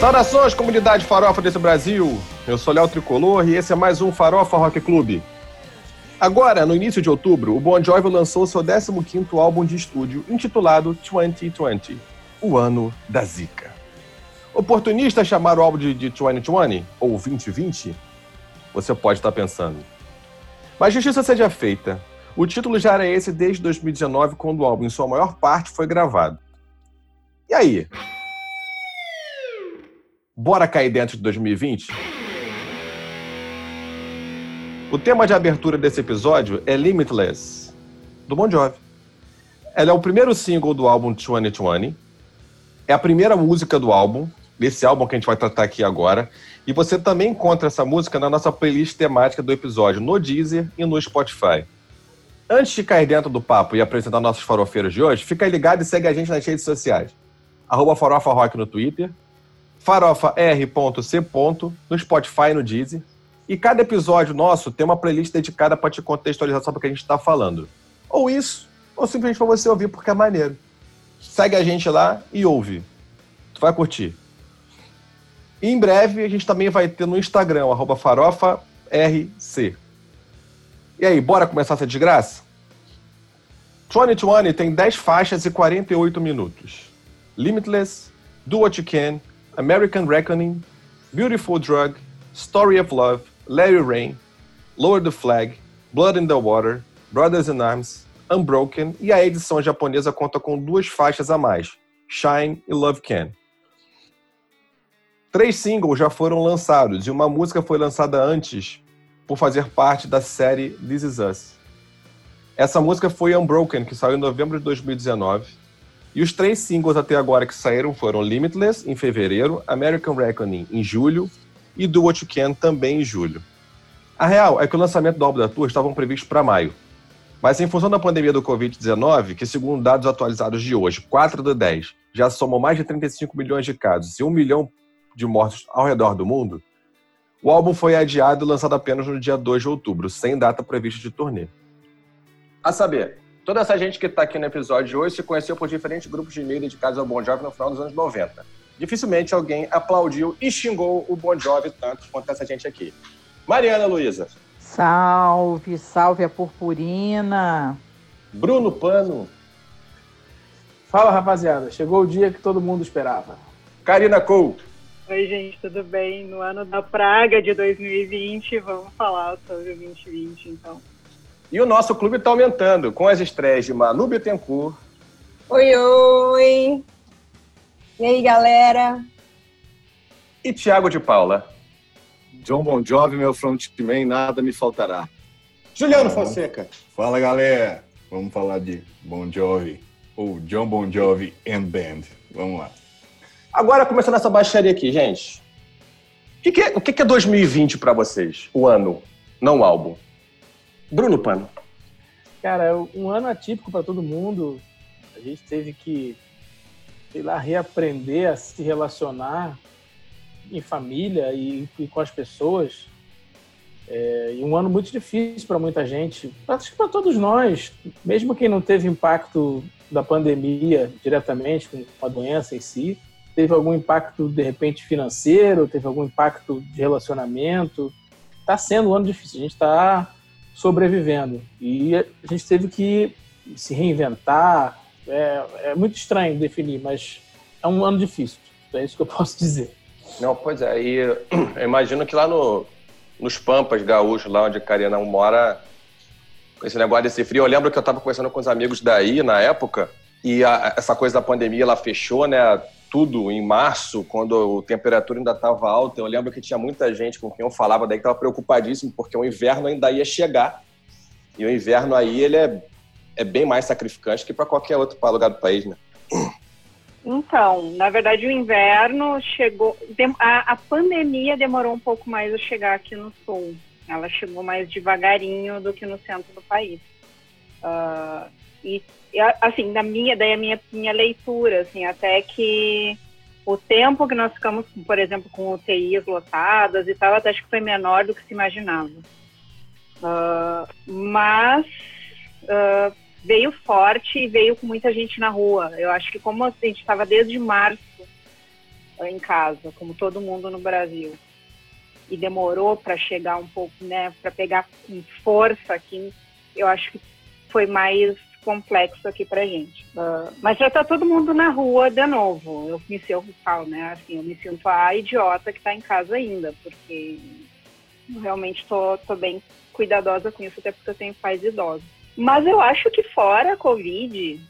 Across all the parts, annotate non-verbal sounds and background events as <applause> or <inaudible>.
Saudações, comunidade farofa desse Brasil. Eu sou Léo Tricolor e esse é mais um Farofa Rock Clube. Agora, no início de outubro, o Bon Jovi lançou seu 15º álbum de estúdio, intitulado 2020, o ano da zica. Oportunistas chamaram o álbum de, de 2020, ou 2020? Você pode estar pensando. Mas justiça seja feita. O título já era esse desde 2019, quando o álbum, em sua maior parte, foi gravado. E aí? Bora cair dentro de 2020? O tema de abertura desse episódio é Limitless, do Bon Jovi. Ela é o primeiro single do álbum 2020, é a primeira música do álbum, desse álbum que a gente vai tratar aqui agora, e você também encontra essa música na nossa playlist temática do episódio no Deezer e no Spotify. Antes de cair dentro do papo e apresentar nossos farofeiros de hoje, fica ligado e segue a gente nas redes sociais. Arroba Farofa Rock no Twitter, farofa.r.c. no Spotify e no Deezer. E cada episódio nosso tem uma playlist dedicada para te contextualizar sobre o que a gente está falando. Ou isso, ou simplesmente para você ouvir porque é maneiro. Segue a gente lá e ouve. Tu vai curtir. E em breve a gente também vai ter no Instagram, farofarc. E aí, bora começar essa desgraça? 2020 tem 10 faixas e 48 minutos. Limitless, Do What You Can, American Reckoning, Beautiful Drug, Story of Love, Larry Rain, Lower the Flag, Blood in the Water, Brothers in Arms, Unbroken e a edição japonesa conta com duas faixas a mais, Shine e Love Can. Três singles já foram lançados e uma música foi lançada antes por fazer parte da série This Is Us. Essa música foi Unbroken, que saiu em novembro de 2019 e os três singles até agora que saíram foram Limitless, em fevereiro, American Reckoning, em julho, e Do What You Can, também em julho. A real é que o lançamento do álbum da tour estavam previstos para maio. Mas em função da pandemia do Covid-19, que segundo dados atualizados de hoje, 4 de 10, já somam mais de 35 milhões de casos e 1 milhão de mortos ao redor do mundo, o álbum foi adiado e lançado apenas no dia 2 de outubro, sem data prevista de turnê. A saber, Toda essa gente que está aqui no episódio de hoje se conheceu por diferentes grupos de e-mail dedicados ao Bon Jovi no final dos anos 90. Dificilmente alguém aplaudiu e xingou o Bon Jovi tanto quanto essa gente aqui. Mariana Luiza. Salve, salve a purpurina. Bruno Pano. Fala, rapaziada. Chegou o dia que todo mundo esperava. Karina Cole. Oi, gente, tudo bem? No ano da praga de 2020, vamos falar sobre o 2020, então. E o nosso clube está aumentando, com as estreias de Manu Bittencourt. Oi, oi! E aí, galera? E Thiago de Paula. John Bon Jovi, meu frontman, nada me faltará. Juliano Fonseca. Fala, galera. Vamos falar de Bon Jovi, ou John Bon Jovi and Band. Vamos lá. Agora, começando essa baixaria aqui, gente. O que, que é, o que, que é 2020 para vocês? O ano, não o álbum. Bruno Pano. Cara, é um ano atípico para todo mundo. A gente teve que, sei lá, reaprender a se relacionar em família e, e com as pessoas. É, e um ano muito difícil para muita gente, acho que para todos nós, mesmo quem não teve impacto da pandemia diretamente com a doença em si, teve algum impacto de repente financeiro, teve algum impacto de relacionamento. Está sendo um ano difícil. A gente está sobrevivendo. E a gente teve que se reinventar. É, é muito estranho definir, mas é um ano difícil. É isso que eu <laughs> posso dizer. Não, pois é. E <clears throat> eu imagino que lá no, nos Pampas Gaúchos, lá onde a Karina mora, com esse negócio desse frio, eu lembro que eu estava conversando com os amigos daí na época, e a, essa coisa da pandemia, ela fechou, né? Tudo em março, quando a temperatura ainda estava alta. Eu lembro que tinha muita gente com quem eu falava daí que estava preocupadíssimo, porque o inverno ainda ia chegar. E o inverno aí, ele é, é bem mais sacrificante que para qualquer outro lugar do país, né? Então, na verdade, o inverno chegou. A, a pandemia demorou um pouco mais a chegar aqui no sul. Ela chegou mais devagarinho do que no centro do país. Uh, e assim, da minha, daí a minha, minha leitura, assim, até que o tempo que nós ficamos, por exemplo, com UTIs lotadas e tal, até acho que foi menor do que se imaginava. Uh, mas uh, veio forte e veio com muita gente na rua. Eu acho que como a gente estava desde março em casa, como todo mundo no Brasil. E demorou para chegar um pouco, né, para pegar com força aqui, eu acho que foi mais complexo aqui pra gente. Uh, mas já tá todo mundo na rua de novo. Eu me sinto, falo, né, assim, eu me sinto a idiota que tá em casa ainda, porque realmente tô, tô bem cuidadosa com isso, até porque eu tenho pais idosos. Mas eu acho que fora a Covid,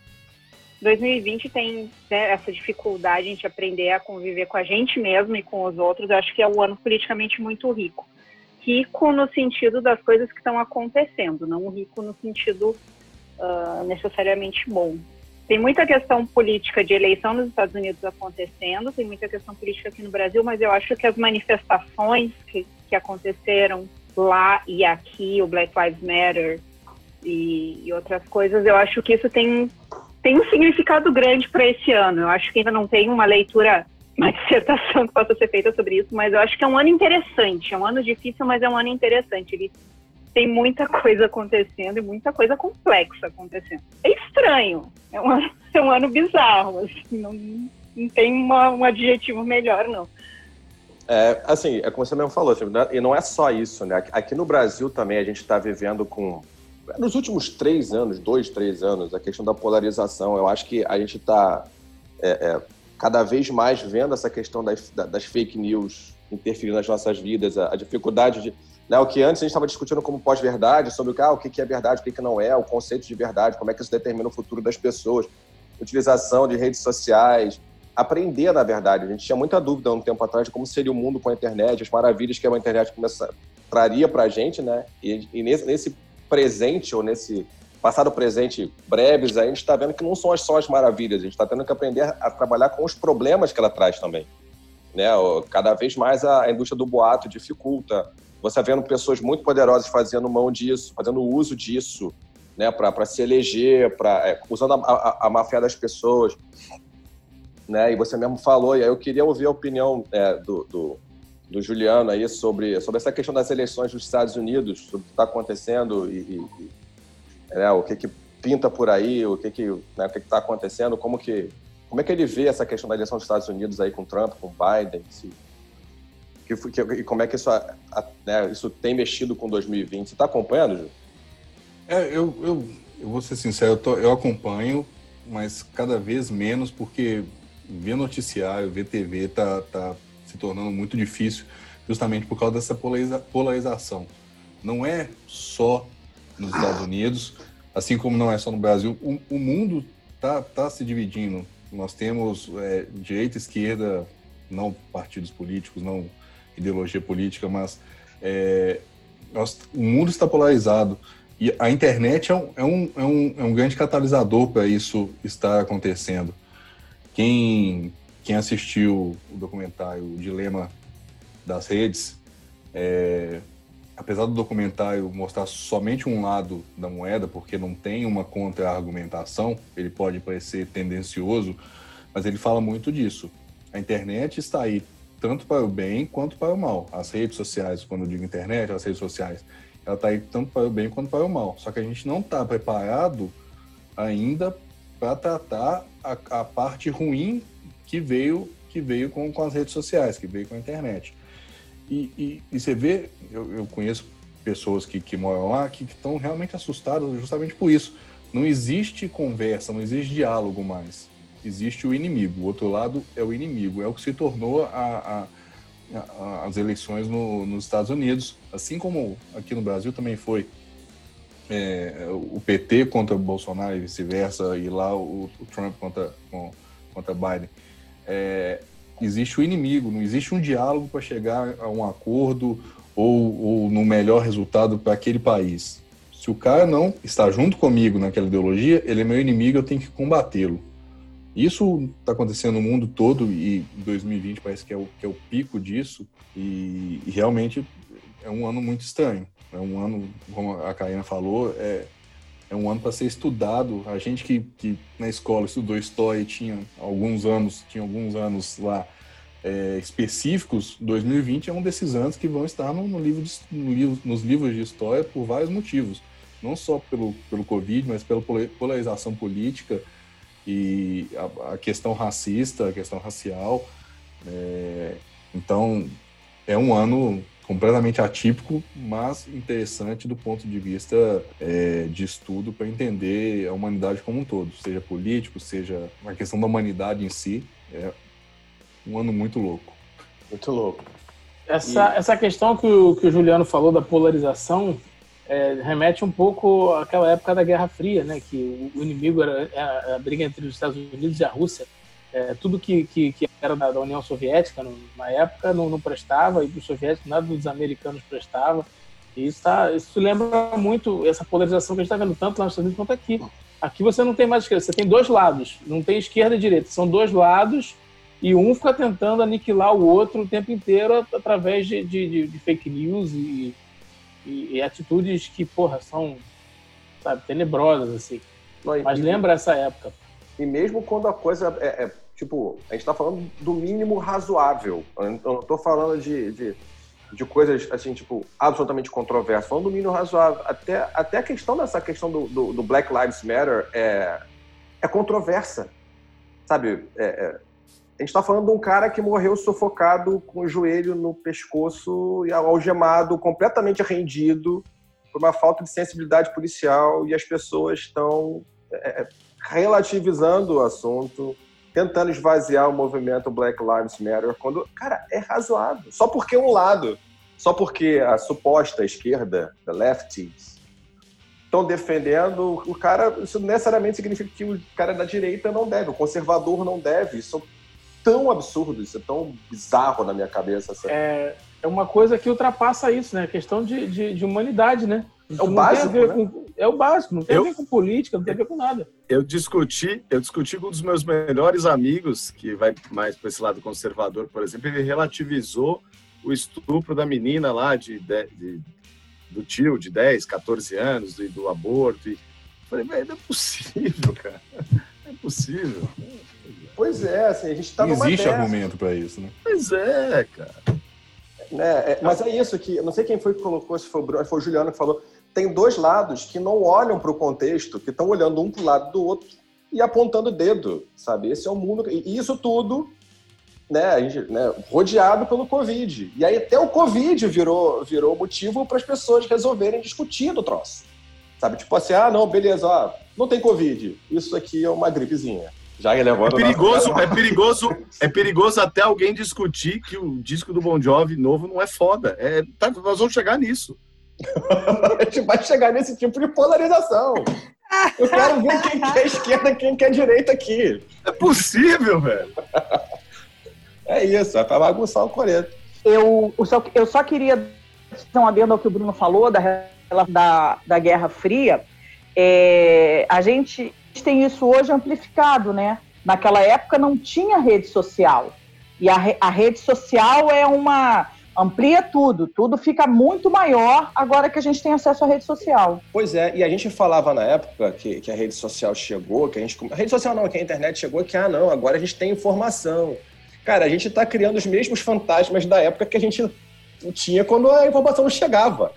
2020 tem né, essa dificuldade de aprender a conviver com a gente mesmo e com os outros. Eu acho que é um ano politicamente muito rico. Rico no sentido das coisas que estão acontecendo, não rico no sentido uh, necessariamente bom. Tem muita questão política de eleição nos Estados Unidos acontecendo, tem muita questão política aqui no Brasil, mas eu acho que as manifestações que, que aconteceram lá e aqui, o Black Lives Matter e, e outras coisas, eu acho que isso tem tem um significado grande para esse ano. Eu acho que ainda não tem uma leitura, uma dissertação que possa ser feita sobre isso, mas eu acho que é um ano interessante. É um ano difícil, mas é um ano interessante. Ele tem muita coisa acontecendo e muita coisa complexa acontecendo. É estranho. É um ano, <laughs> é um ano bizarro. Assim, não, não tem uma, um adjetivo melhor, não. É, assim, é como você mesmo falou, assim, né, e não é só isso, né? Aqui no Brasil também a gente está vivendo com nos últimos três anos, dois, três anos, a questão da polarização, eu acho que a gente está é, é, cada vez mais vendo essa questão das, das fake news interferindo nas nossas vidas, a, a dificuldade de. Né, o que antes a gente estava discutindo como pós-verdade, sobre ah, o que é verdade, o que não é, o conceito de verdade, como é que isso determina o futuro das pessoas, utilização de redes sociais, aprender, na verdade. A gente tinha muita dúvida um tempo atrás de como seria o mundo com a internet, as maravilhas que a internet começa, traria para a gente, né? E, e nesse, nesse presente ou nesse passado presente breves, a gente está vendo que não são só as maravilhas, a gente está tendo que aprender a trabalhar com os problemas que ela traz também. Né? Cada vez mais a indústria do boato dificulta. Você vendo pessoas muito poderosas fazendo mão disso, fazendo uso disso, né? para se eleger, pra, é, usando a, a, a das pessoas. Né? E você mesmo falou, e aí eu queria ouvir a opinião é, do, do do Juliano aí sobre, sobre essa questão das eleições dos Estados Unidos, sobre o que está acontecendo e, e né, o que, que pinta por aí, o que que né, o que está acontecendo, como que como é que ele vê essa questão da eleição dos Estados Unidos aí com Trump, com Biden, se, que, que, e como é que isso, a, né, isso tem mexido com 2020? Você está acompanhando, Ju? É, eu, eu, eu vou ser sincero, eu, tô, eu acompanho, mas cada vez menos, porque ver noticiário, ver TV tá, tá se tornando muito difícil, justamente por causa dessa polariza polarização. Não é só nos Estados Unidos, assim como não é só no Brasil, o, o mundo tá, tá se dividindo. Nós temos é, direita esquerda, não partidos políticos, não ideologia política, mas é, nós, o mundo está polarizado. E a internet é um, é um, é um, é um grande catalisador para isso estar acontecendo. Quem quem assistiu o documentário O Dilema das Redes, é, apesar do documentário mostrar somente um lado da moeda, porque não tem uma contra-argumentação, ele pode parecer tendencioso, mas ele fala muito disso. A internet está aí tanto para o bem quanto para o mal. As redes sociais, quando eu digo internet, as redes sociais, ela está aí tanto para o bem quanto para o mal. Só que a gente não está preparado ainda para tratar a, a parte ruim que veio que veio com, com as redes sociais, que veio com a internet. E, e, e você vê, eu, eu, conheço pessoas que, que moram lá que estão realmente assustadas justamente por isso. Não existe conversa, não existe diálogo mais. Existe o inimigo. O outro lado é o inimigo. É o que se tornou a, a, a, as eleições no, nos Estados Unidos, assim como aqui no Brasil também foi. É, o PT contra o Bolsonaro e vice-versa, e lá o, o Trump contra, contra Biden é, existe o inimigo, não existe um diálogo para chegar a um acordo ou, ou no melhor resultado para aquele país. Se o cara não está junto comigo naquela ideologia, ele é meu inimigo, eu tenho que combatê-lo. Isso está acontecendo no mundo todo e 2020 parece que é o, que é o pico disso e, e, realmente é um ano muito estranho. É um ano, como a Karina falou, é, é um ano para ser estudado. A gente que, que na escola estudou história e tinha alguns anos, tinha alguns anos lá é, específicos, 2020 é um desses anos que vão estar no, no livro de, no livro, nos livros de história por vários motivos. Não só pelo, pelo Covid, mas pela polarização política e a, a questão racista, a questão racial. É, então, é um ano completamente atípico, mas interessante do ponto de vista é, de estudo para entender a humanidade como um todo, seja político, seja a questão da humanidade em si. É um ano muito louco. Muito louco. Essa, e... essa questão que o, que o Juliano falou da polarização é, remete um pouco àquela época da Guerra Fria, né? Que o, inimigo era, a briga entre os Estados Unidos e a Rússia. É, tudo que, que, que, era da, da União Soviética na época não, não prestava, e para os soviéticos nada dos americanos prestava. E isso, tá, isso lembra muito essa polarização que a gente está vendo tanto lá nos Estados Unidos quanto aqui. Aqui você não tem mais esquerda, você tem dois lados, não tem esquerda e direita, são dois lados e um fica tentando aniquilar o outro o tempo inteiro através de, de, de fake news e, e, e, atitudes que, porra, são, sabe, tenebrosas, assim. Mas lembra essa época. E mesmo quando a coisa é, é tipo, a gente está falando do mínimo razoável. Eu não estou falando de, de, de, coisas, assim, tipo, absolutamente controversas. Falando do mínimo razoável. Até, até a questão dessa questão do, do, do Black Lives Matter é, é controversa. Sabe? É, é, a gente está falando de um cara que morreu sufocado com o joelho no pescoço e algemado, completamente rendido por uma falta de sensibilidade policial e as pessoas estão é, é relativizando o assunto, tentando esvaziar o movimento Black Lives Matter, quando, cara, é razoável. Só porque um lado, só porque a suposta esquerda, the lefties, estão defendendo, o cara, isso necessariamente significa que o cara da direita não deve, o conservador não deve. Isso tão absurdo, isso é tão bizarro na minha cabeça. É, é uma coisa que ultrapassa isso, né? A questão de, de, de humanidade, né? É o básico, né? com, é o básico, não tem eu, a ver com política, não tem a ver com nada. Eu discuti, eu discuti com um dos meus melhores amigos, que vai mais para esse lado conservador, por exemplo, ele relativizou o estupro da menina lá de, de, de do tio de 10, 14 anos, do, do aborto. E falei, velho, não é possível, <laughs> cara. Não é possível. Pois é, assim, a gente tá Existe argumento para isso, né? Pois é, cara. Né? É, mas é isso que, não sei quem foi que colocou, se foi o, foi o Juliano que falou, tem dois lados que não olham para o contexto, que estão olhando um para o lado do outro e apontando o dedo, sabe? Esse é o mundo. E isso tudo, né, gente, né, rodeado pelo Covid. E aí até o Covid virou, virou motivo para as pessoas resolverem discutir do troço. Sabe? Tipo assim, ah, não, beleza, ó, não tem Covid. Isso aqui é uma gripezinha. Já é perigoso, é perigoso, é perigoso até alguém discutir que o disco do Bon Jovi novo não é foda. É, tá, nós vamos chegar nisso. <laughs> a gente vai chegar nesse tipo de polarização. Eu quero ver quem quer esquerda e quem quer direita aqui. É possível, velho. É isso, é pra bagunçar o coreto. Eu, eu, só, eu só queria dar um adendo ao que o Bruno falou da, da, da Guerra Fria. É, a gente tem isso hoje amplificado, né? Naquela época não tinha rede social. E a, a rede social é uma. amplia tudo, tudo fica muito maior agora que a gente tem acesso à rede social. Pois é, e a gente falava na época que, que a rede social chegou, que a gente. A rede social não, que a internet chegou, que ah, não, agora a gente tem informação. Cara, a gente está criando os mesmos fantasmas da época que a gente tinha quando a informação não chegava.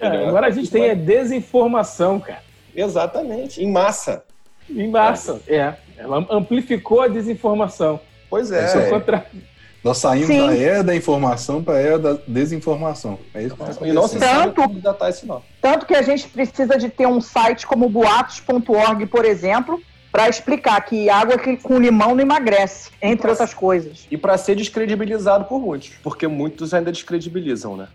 É, agora a gente tem a desinformação, cara. Exatamente, em massa. Em massa, é. Ela amplificou a desinformação. Pois é. é. Contra... Nós saímos Sim. da era da informação para a era da desinformação. É isso que está E não se tanto, datar isso, não. Tanto que a gente precisa de ter um site como boatos.org, por exemplo, para explicar que água com limão não emagrece, entre outras coisas. E para ser descredibilizado por muitos, porque muitos ainda descredibilizam, né?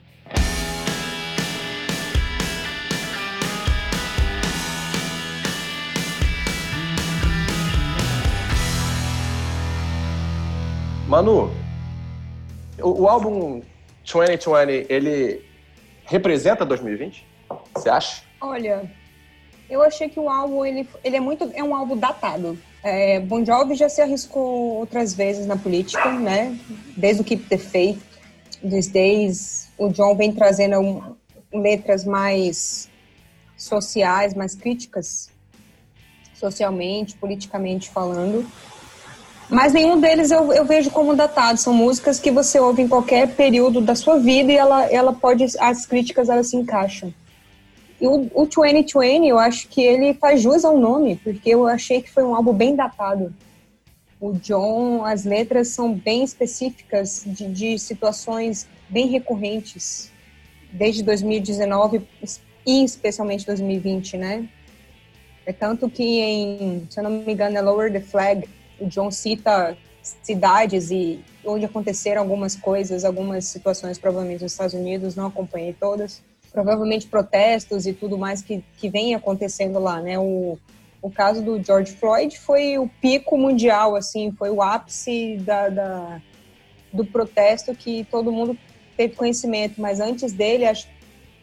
Manu, o, o álbum 2020, ele representa 2020? Você acha? Olha, eu achei que o álbum ele, ele é muito é um álbum datado. É, bon Jovi já se arriscou outras vezes na política, né? Desde o Keep the Faith, These Days, o John vem trazendo um, letras mais sociais, mais críticas socialmente, politicamente falando. Mas nenhum deles eu, eu vejo como datado. São músicas que você ouve em qualquer período da sua vida e ela, ela pode. As críticas elas se encaixam. E o, o 2020, eu acho que ele faz jus ao nome, porque eu achei que foi um álbum bem datado. O John, as letras são bem específicas de, de situações bem recorrentes desde 2019 e especialmente 2020, né? É tanto que em, se eu não me engano, é Lower the Flag, o John cita cidades e onde aconteceram algumas coisas, algumas situações, provavelmente nos Estados Unidos, não acompanhei todas, provavelmente protestos e tudo mais que, que vem acontecendo lá, né? O, o caso do George Floyd foi o pico mundial, assim, foi o ápice da, da do protesto que todo mundo teve conhecimento, mas antes dele, acho,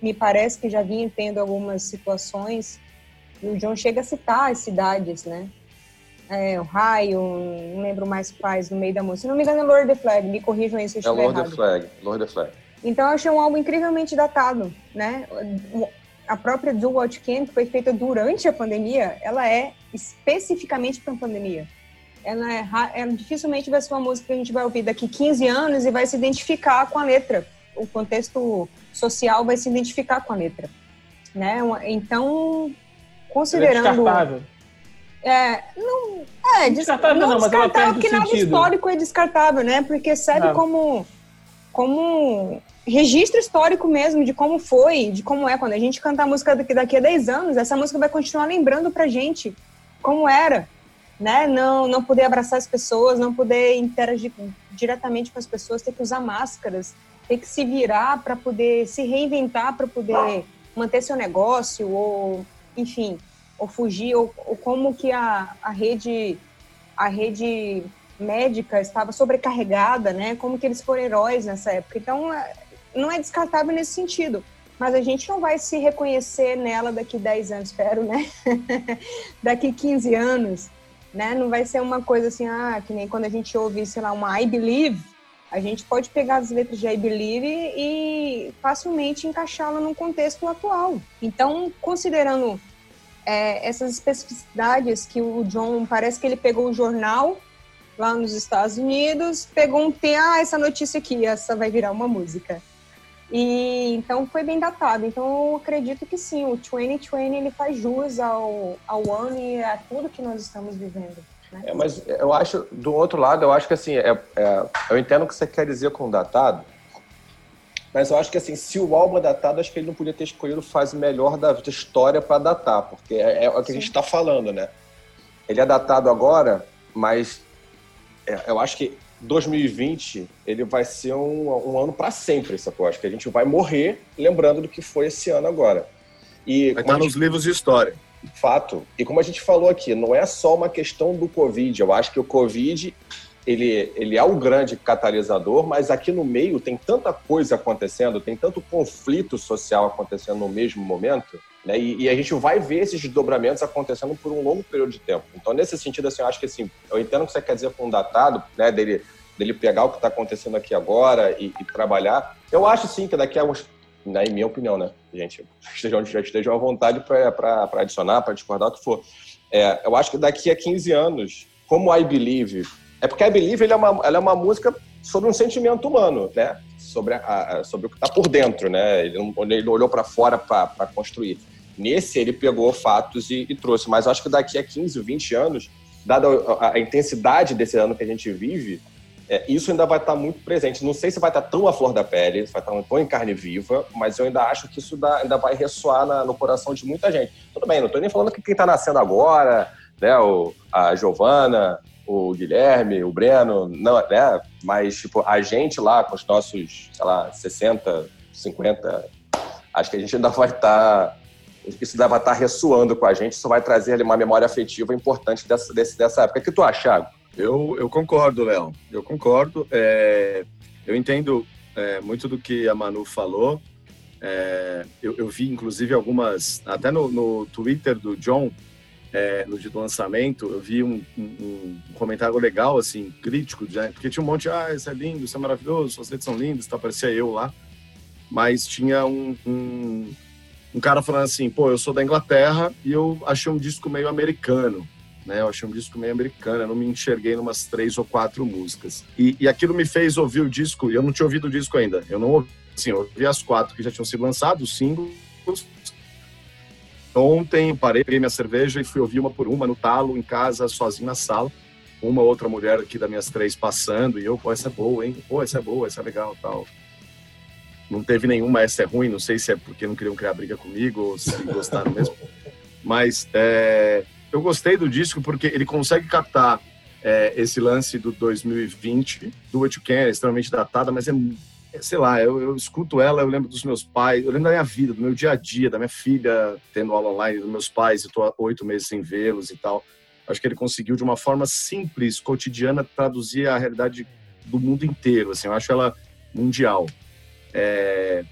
me parece que já vinha tendo algumas situações, e o John chega a citar as cidades, né? É, Ohio, não lembro mais quais, no meio da música. Se não me engano, é Lord the Flag, me corrijam aí se eu é estiver é Lord errado. The Flag, Lord the Flag. Então, eu achei um álbum incrivelmente datado, né? A própria Do What Can, que foi feita durante a pandemia, ela é especificamente para a pandemia. Ela é, ela dificilmente vai ser uma música que a gente vai ouvir daqui 15 anos e vai se identificar com a letra. O contexto social vai se identificar com a letra, né? Então, considerando... É descartável. É, não, é, descartável não, não mas ela porque nada histórico é descartável, né? Porque serve como, como registro histórico mesmo de como foi, de como é. Quando a gente cantar a música daqui, daqui a 10 anos, essa música vai continuar lembrando pra gente como era, né? Não, não poder abraçar as pessoas, não poder interagir diretamente com as pessoas, ter que usar máscaras, ter que se virar para poder se reinventar, para poder manter seu negócio, ou, enfim, ou fugir, ou, ou como que a, a rede a rede médica estava sobrecarregada, né? Como que eles foram heróis nessa época. Então, é, não é descartável nesse sentido. Mas a gente não vai se reconhecer nela daqui 10 anos, espero, né? <laughs> daqui 15 anos, né? Não vai ser uma coisa assim, ah, que nem quando a gente ouve, sei lá, uma I Believe, a gente pode pegar as letras de I Believe e facilmente encaixá-la num contexto atual. Então, considerando é, essas especificidades que o John parece que ele pegou o jornal lá nos Estados Unidos, pegou um tema, ah, essa notícia aqui, essa vai virar uma música. E então foi bem datado. Então eu acredito que sim, o 2020 ele faz jus ao, ao ano e a tudo que nós estamos vivendo. Né? É, mas eu acho, do outro lado, eu acho que assim, é, é, eu entendo o que você quer dizer com datado, mas eu acho que assim, se o álbum é datado, acho que ele não podia ter escolhido fase melhor da história para datar, porque é, é, o que Sim. a gente está falando, né? Ele é datado agora, mas é, eu acho que 2020 ele vai ser um, um ano para sempre, sacou? Acho que a gente vai morrer lembrando do que foi esse ano agora. E vai estar tá nos livros de história. Fato. E como a gente falou aqui, não é só uma questão do Covid. Eu acho que o Covid ele, ele é o grande catalisador, mas aqui no meio tem tanta coisa acontecendo, tem tanto conflito social acontecendo no mesmo momento, né? E, e, a gente vai ver esses desdobramentos acontecendo por um longo período de tempo. Então, nesse sentido, assim, eu acho que assim, eu entendo o que você quer dizer com um datado, né? Dele, dele pegar o que está acontecendo aqui agora e, e, trabalhar. Eu acho sim que daqui a uns, na minha opinião, né, gente, <laughs> estejam, estejam à vontade para adicionar, para discordar, o que for. É, eu acho que daqui a 15 anos, como I Believe é porque I Believe ele é, uma, ela é uma música sobre um sentimento humano, né? Sobre, a, a sobre o que está por dentro, né? Ele, não, ele olhou para fora para construir. Nesse, ele pegou fatos e, e, trouxe. Mas acho que daqui a 15, 20 anos, dada a, a intensidade desse ano que a gente vive, é, isso ainda vai estar tá muito presente. Não sei se vai estar tá tão à flor da pele, vai estar tá tão em carne viva, mas eu ainda acho que isso dá, ainda vai ressoar na, no coração de muita gente. Tudo bem, não estou nem falando que quem está nascendo agora, né, o, a Giovana, o Guilherme, o Breno, não, né? Mas, tipo, a gente lá com os nossos, sei lá, 60, 50, acho que a gente ainda vai estar. Tá, isso ainda vai estar tá ressoando com a gente, isso vai trazer uma memória afetiva importante dessa, desse, dessa época. O que tu acha, Thiago? Eu, eu concordo, Léo. Eu concordo. É, eu entendo é, muito do que a Manu falou. É, eu, eu, vi, inclusive, algumas. Até no, no Twitter do John, é, no dia do lançamento, eu vi um, um, um, comentário legal, assim, crítico, né? porque tinha um monte ah, isso é lindo, isso é maravilhoso, suas letras são lindas, tá, parecia eu lá, mas tinha um, um, um, cara falando assim, pô, eu sou da Inglaterra e eu achei um disco meio americano, né, eu achei um disco meio americano, eu não me enxerguei em umas três ou quatro músicas. E, e aquilo me fez ouvir o disco, e eu não tinha ouvido o disco ainda, eu não ouvi, assim, eu ouvi as quatro que já tinham sido lançados, os singles, Ontem parei, peguei minha cerveja e fui ouvir uma por uma no talo, em casa, sozinho na sala. uma outra mulher aqui das minhas três passando, e eu, pô, essa é boa, hein? Pô, essa é boa, essa é legal tal. Não teve nenhuma, essa é ruim, não sei se é porque não queriam criar briga comigo ou se gostaram mesmo. Mas é, eu gostei do disco porque ele consegue captar é, esse lance do 2020, do You Can, é extremamente datada, mas é sei lá, eu, eu, escuto ela, eu lembro dos meus pais, eu lembro da minha vida, do meu dia a dia, da minha filha tendo aula online, dos meus pais, eu tô oito meses sem vê-los e tal. Acho que ele conseguiu, de uma forma simples, cotidiana, traduzir a realidade do mundo inteiro. Assim, eu acho ela mundial. É,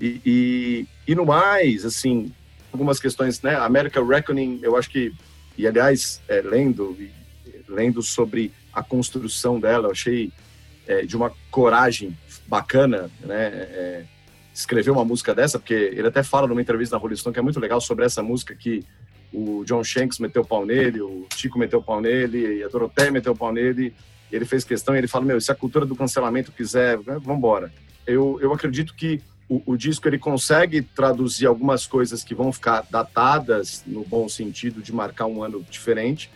e, e, e, no mais, assim, algumas questões, né? America Reckoning, eu acho que, e aliás, é, lendo, lendo sobre a construção dela, eu achei é, de uma coragem bacana, né? É, escrever uma música dessa, porque ele até fala numa entrevista na Rolling Stone que é muito legal sobre essa música que o John Shanks meteu o pau nele, o Chico meteu o pau nele, a Dorothea meteu o pau nele, ele fez questão e ele fala, meu, se a cultura do cancelamento quiser, né, vamos embora. Eu, eu acredito que o, o, disco ele consegue traduzir algumas coisas que vão ficar datadas no bom sentido de marcar um ano diferente,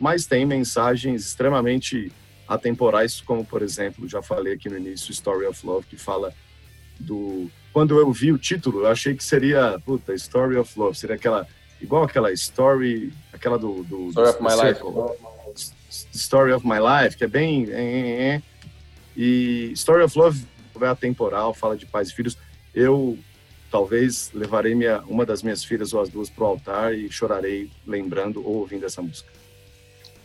mas tem mensagens extremamente atemporais, como por exemplo, já falei aqui no início, Story of Love, que fala do quando eu vi o título, eu achei que seria, puta, Story of Love, seria aquela igual aquela story, aquela do, do Story do, of My Life. Story of My Life, que é bem é, é, é. e Story of Love é atemporal, fala de pais e filhos. Eu talvez levarei minha, uma das minhas filhas ou as duas para o altar e chorarei lembrando ou ouvindo essa música.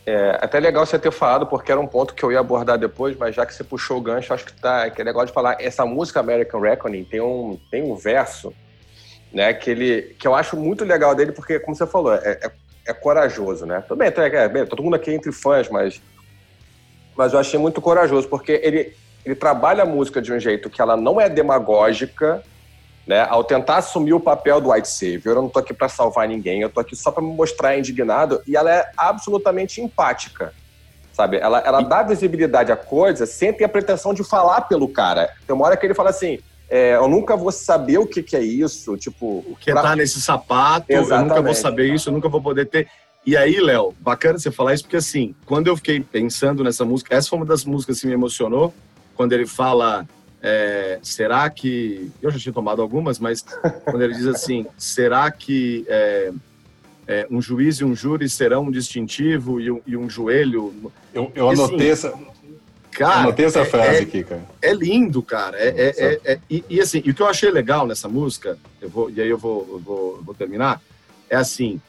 É até legal você ter falado, porque era um ponto que eu ia abordar depois, mas já que você puxou o gancho, acho que, tá, que é legal de falar. Essa música American Reckoning tem um, tem um verso né? Que ele, que eu acho muito legal dele, porque, como você falou, é, é, é corajoso, né? Tudo bem, é, bem, todo mundo aqui é entre fãs, mas, mas eu achei muito corajoso, porque ele, ele trabalha a música de um jeito que ela não é demagógica, né? Ao tentar assumir o papel do White Savior, eu não tô aqui para salvar ninguém, eu tô aqui só para me mostrar indignado, e ela é absolutamente empática. Sabe? Ela, ela dá visibilidade à coisa sem ter a pretensão de falar pelo cara. Tem uma hora que ele fala assim: é, eu nunca vou saber o que, que é isso, tipo... O que é pra... tá nesse sapato, Exatamente. eu nunca vou saber isso, eu nunca vou poder ter... E aí, Léo, bacana você falar isso, porque assim, quando eu fiquei pensando nessa música, essa foi uma das músicas que me emocionou, quando ele fala, é, será que... Eu já tinha tomado algumas, mas quando ele diz assim, será que é, é, um juiz e um júri serão um distintivo e um, e um joelho... Eu, eu anotei assim, essa Cara, Anotei essa é, frase é, aqui, cara. É lindo, cara. É, é, e, e, assim, e o que eu achei legal nessa música, eu vou, e aí eu vou, eu vou, eu vou terminar, é assim.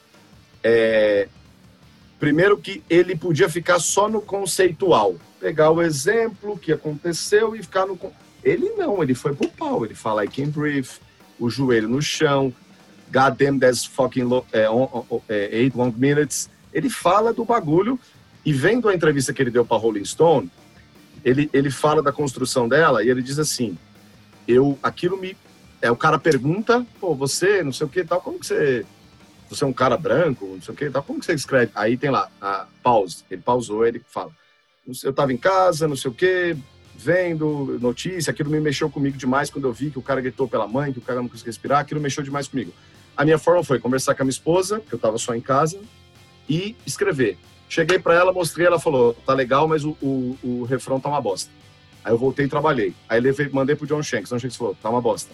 Primeiro que ele podia ficar só no conceitual. Pegar o exemplo que aconteceu e ficar no. Ele não, ele foi pro pau. Ele fala I can breathe, o joelho no chão, God damn that's fucking é, on, é, eight long minutes. Ele fala do bagulho e vendo a entrevista que ele deu para Rolling Stone, ele, ele fala da construção dela e ele diz assim: eu, aquilo me. É, o cara pergunta, pô, você, não sei o que tal, como que você. Você é um cara branco, não sei o que tal, como que você escreve? Aí tem lá, a pause. Ele pausou, ele fala: eu estava em casa, não sei o que, vendo notícia, aquilo me mexeu comigo demais quando eu vi que o cara gritou pela mãe, que o cara não conseguia respirar, aquilo mexeu demais comigo. A minha forma foi conversar com a minha esposa, que eu estava só em casa, e escrever. Cheguei para ela, mostrei, ela falou, tá legal, mas o, o, o, refrão tá uma bosta. Aí eu voltei e trabalhei. Aí levei, mandei pro John Shanks. John Shanks falou, tá uma bosta.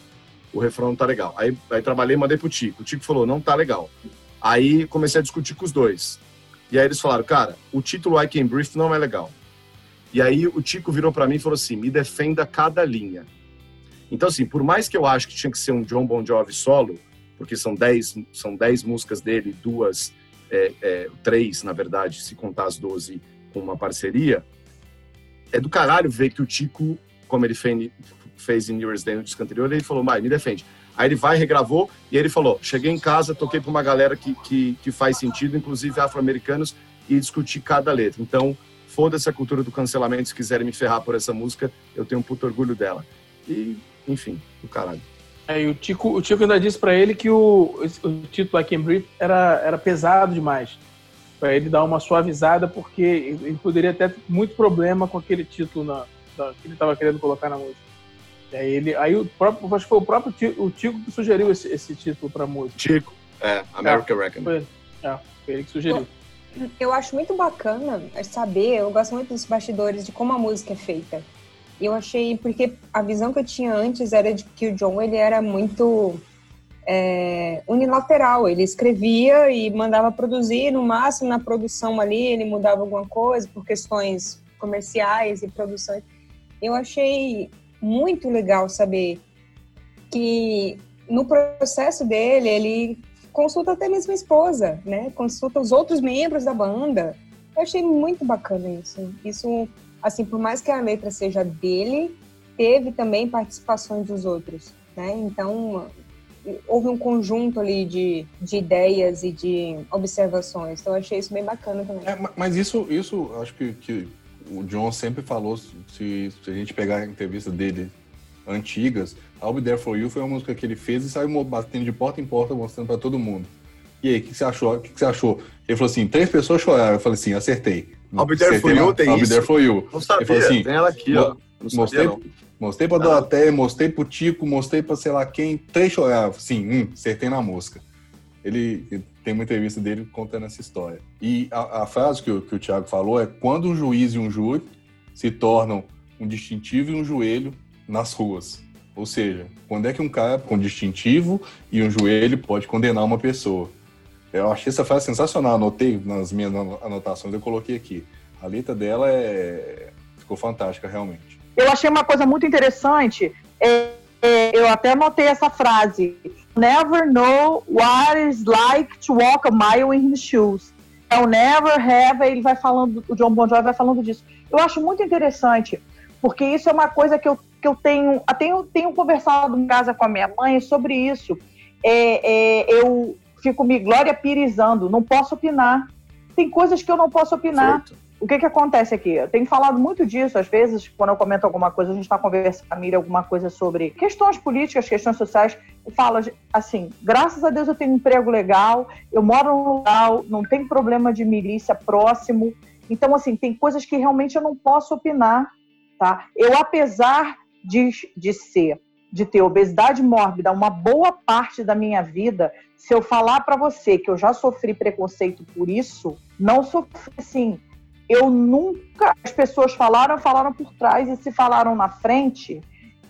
O refrão não tá legal. Aí, aí trabalhei e mandei pro Tico. O Tico falou, não tá legal. Aí comecei a discutir com os dois. E aí eles falaram, cara, o título I Can Brief não é legal. E aí o Tico virou para mim e falou assim, me defenda cada linha. Então, assim, por mais que eu acho que tinha que ser um John Bon Jovi solo, porque são dez, são dez músicas dele, duas é, é, três, na verdade, se contar as 12 com uma parceria, é do caralho ver que o Tico, como ele fez, fez em New Year's Day no disco anterior, ele falou, vai, me defende. Aí ele vai, regravou, e ele falou, cheguei em casa, toquei para uma galera que, que, que faz sentido, inclusive afro-americanos, e discuti cada letra. Então, foda-se a cultura do cancelamento, se quiserem me ferrar por essa música, eu tenho um puto orgulho dela. E, enfim, do caralho. É, e o Tico, o Tico ainda disse para ele que o, o título aqui em Brief era, era pesado demais. Para ele dar uma suavizada, porque ele poderia ter muito problema com aquele título na, na que ele estava querendo colocar na música. E aí, ele, aí o próprio, acho que foi o próprio Tico, o Tico que sugeriu esse, esse título para a música. Tico, é, American é, Reckon. Foi, é, foi ele que sugeriu. Eu acho muito bacana saber, eu gosto muito dos bastidores de como a música é feita. Eu achei, porque a visão que eu tinha antes era de que o John ele era muito é, unilateral. Ele escrevia e mandava produzir, no máximo na produção ali ele mudava alguma coisa por questões comerciais e produções. Eu achei muito legal saber que no processo dele ele consulta até mesmo a esposa, né? Consulta os outros membros da banda. Eu achei muito bacana isso. Isso, assim, por mais que a letra seja dele, teve também participações dos outros, né? Então, houve um conjunto ali de, de ideias e de observações. Então, eu achei isso bem bacana também. É, mas isso, isso acho que, que o John sempre falou, se, se a gente pegar a entrevista dele antigas, I'll Be There For You foi uma música que ele fez e saiu batendo de porta em porta, mostrando para todo mundo. E aí, o que, você achou? O que, você achou? Ele falou assim, três pessoas choraram. Eu falei assim, acertei. I'll Be There For You tem I'll Be There For You. Não sabia, ele falou assim, tem ela aqui, ó. Não mostrei, sabia, não. mostrei pra Doroteia, mostrei pro Tico, mostrei pra sei lá quem, três choraram. Sim, hum, acertei na música. Ele, ele, tem uma entrevista dele contando essa história. E a, a frase que o, que o Thiago falou é quando um juiz e um júri se tornam um distintivo e um joelho nas ruas. Ou seja, quando é que um cara com distintivo e um joelho pode condenar uma pessoa? Eu achei essa frase sensacional, anotei nas minhas anotações, eu coloquei aqui. A letra dela é... ficou fantástica, realmente. Eu achei uma coisa muito interessante, é, é, eu até anotei essa frase, Never know what it's like to walk a mile in his shoes. I'll never have, ele vai falando, o John Bon Jovi vai falando disso. Eu acho muito interessante, porque isso é uma coisa que eu que eu tenho, tenho, tenho conversado em casa com a minha mãe sobre isso. É, é, eu fico me gloriapirizando, não posso opinar. Tem coisas que eu não posso opinar. Certo. O que, que acontece aqui? Eu tenho falado muito disso, às vezes, quando eu comento alguma coisa, a gente está conversando com a família, alguma coisa sobre questões políticas, questões sociais, e falo assim: graças a Deus eu tenho um emprego legal, eu moro num lugar, não tem problema de milícia próximo. Então, assim, tem coisas que realmente eu não posso opinar, tá? Eu, apesar de, ser, de ter obesidade mórbida uma boa parte da minha vida, se eu falar para você que eu já sofri preconceito por isso, não sofri assim. Eu nunca. As pessoas falaram, falaram por trás, e se falaram na frente.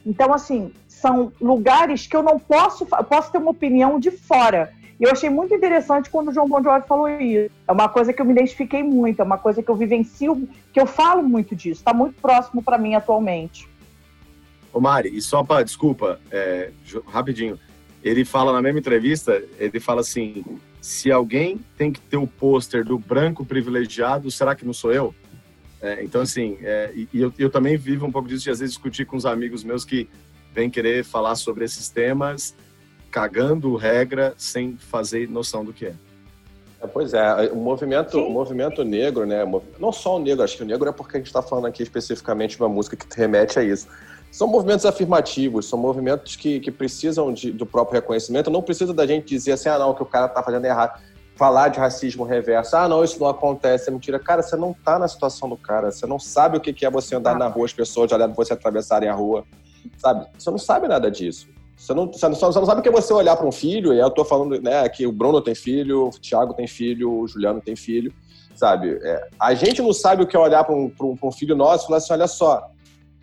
Então, assim, são lugares que eu não posso. Posso ter uma opinião de fora. E eu achei muito interessante quando o João Bon Jovi falou isso. É uma coisa que eu me identifiquei muito, é uma coisa que eu vivencio, que eu falo muito disso. Está muito próximo para mim atualmente. Ô Mari, e só para, desculpa, é, rapidinho, ele fala na mesma entrevista, ele fala assim, se alguém tem que ter o pôster do branco privilegiado, será que não sou eu? É, então, assim, é, e, eu, eu, também vivo um pouco disso de às vezes discutir com os amigos meus que vêm querer falar sobre esses temas, cagando regra sem fazer noção do que é. é pois é, o movimento, o movimento negro, né? Não só o negro, acho que o negro é porque a gente está falando aqui especificamente de uma música que remete a isso são movimentos afirmativos, são movimentos que, que precisam de, do próprio reconhecimento. Não precisa da gente dizer assim, ah, não, que o cara tá fazendo errado. Falar de racismo reverso, ah, não, isso não acontece, é mentira. Cara, você não tá na situação do cara, você não sabe o que é você andar na rua, as pessoas olhando você atravessarem a rua, sabe? Você não sabe nada disso. Você não, você não, você não sabe o que é você olhar para um filho, e eu tô falando né, que o Bruno tem filho, o Thiago tem filho, o Juliano tem filho, sabe? É, a gente não sabe o que é olhar para um, um, um filho nosso e falar assim: olha só,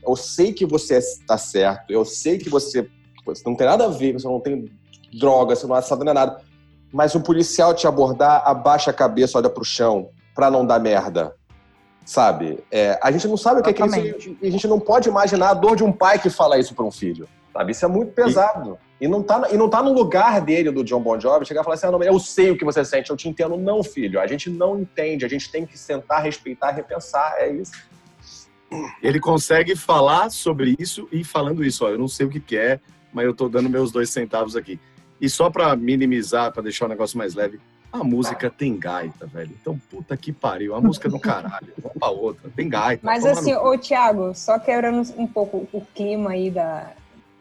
eu sei que você está certo, eu sei que você, você não tem nada a ver, você não tem droga, você não é assalta nem nada. Mas o policial te abordar, abaixa a cabeça, olha pro chão, pra não dar merda. Sabe? É, a gente não sabe o que é isso e a gente não pode imaginar a dor de um pai que fala isso para um filho. Sabe? Isso é muito pesado. E, e, não tá, e não tá no lugar dele, do John Bon Jovi, chegar e falar assim: ah, não, eu sei o que você sente, eu te entendo. Não, filho. A gente não entende, a gente tem que sentar, respeitar, repensar. É isso ele consegue falar sobre isso e falando isso, ó, eu não sei o que, que é, mas eu tô dando meus dois centavos aqui. E só para minimizar, para deixar o negócio mais leve, a música tem gaita, velho. Então, puta que pariu, a música é do caralho. <laughs> Vamos pra outra, tem gaita. Mas assim, no... ô Thiago, só quebrando um pouco o clima aí da.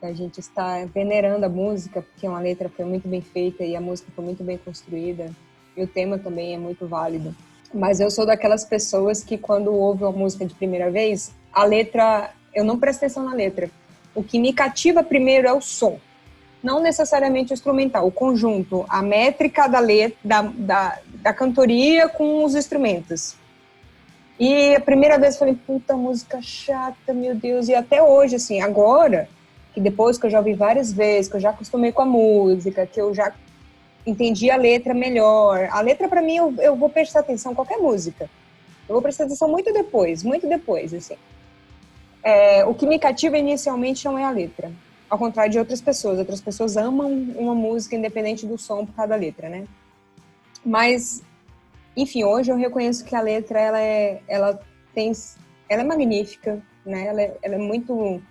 A gente está venerando a música, porque uma letra foi muito bem feita e a música foi muito bem construída. E o tema também é muito válido. Mas eu sou daquelas pessoas que quando ouve uma música de primeira vez, a letra, eu não presto atenção na letra. O que me cativa primeiro é o som. Não necessariamente o instrumental, o conjunto, a métrica da letra, da, da, a cantoria com os instrumentos. E a primeira vez eu falei, puta música chata, meu Deus. E até hoje, assim, agora, que depois que eu já ouvi várias vezes, que eu já acostumei com a música, que eu já entendi a letra melhor. A letra, para mim, eu, eu vou prestar atenção em qualquer música. Eu vou prestar atenção muito depois, muito depois, assim. É, o que me cativa inicialmente não é a letra. Ao contrário de outras pessoas. Outras pessoas amam uma música independente do som por causa da letra, né? Mas, enfim, hoje eu reconheço que a letra, ela é, ela tem, ela é magnífica, né? Ela é, ela é muito,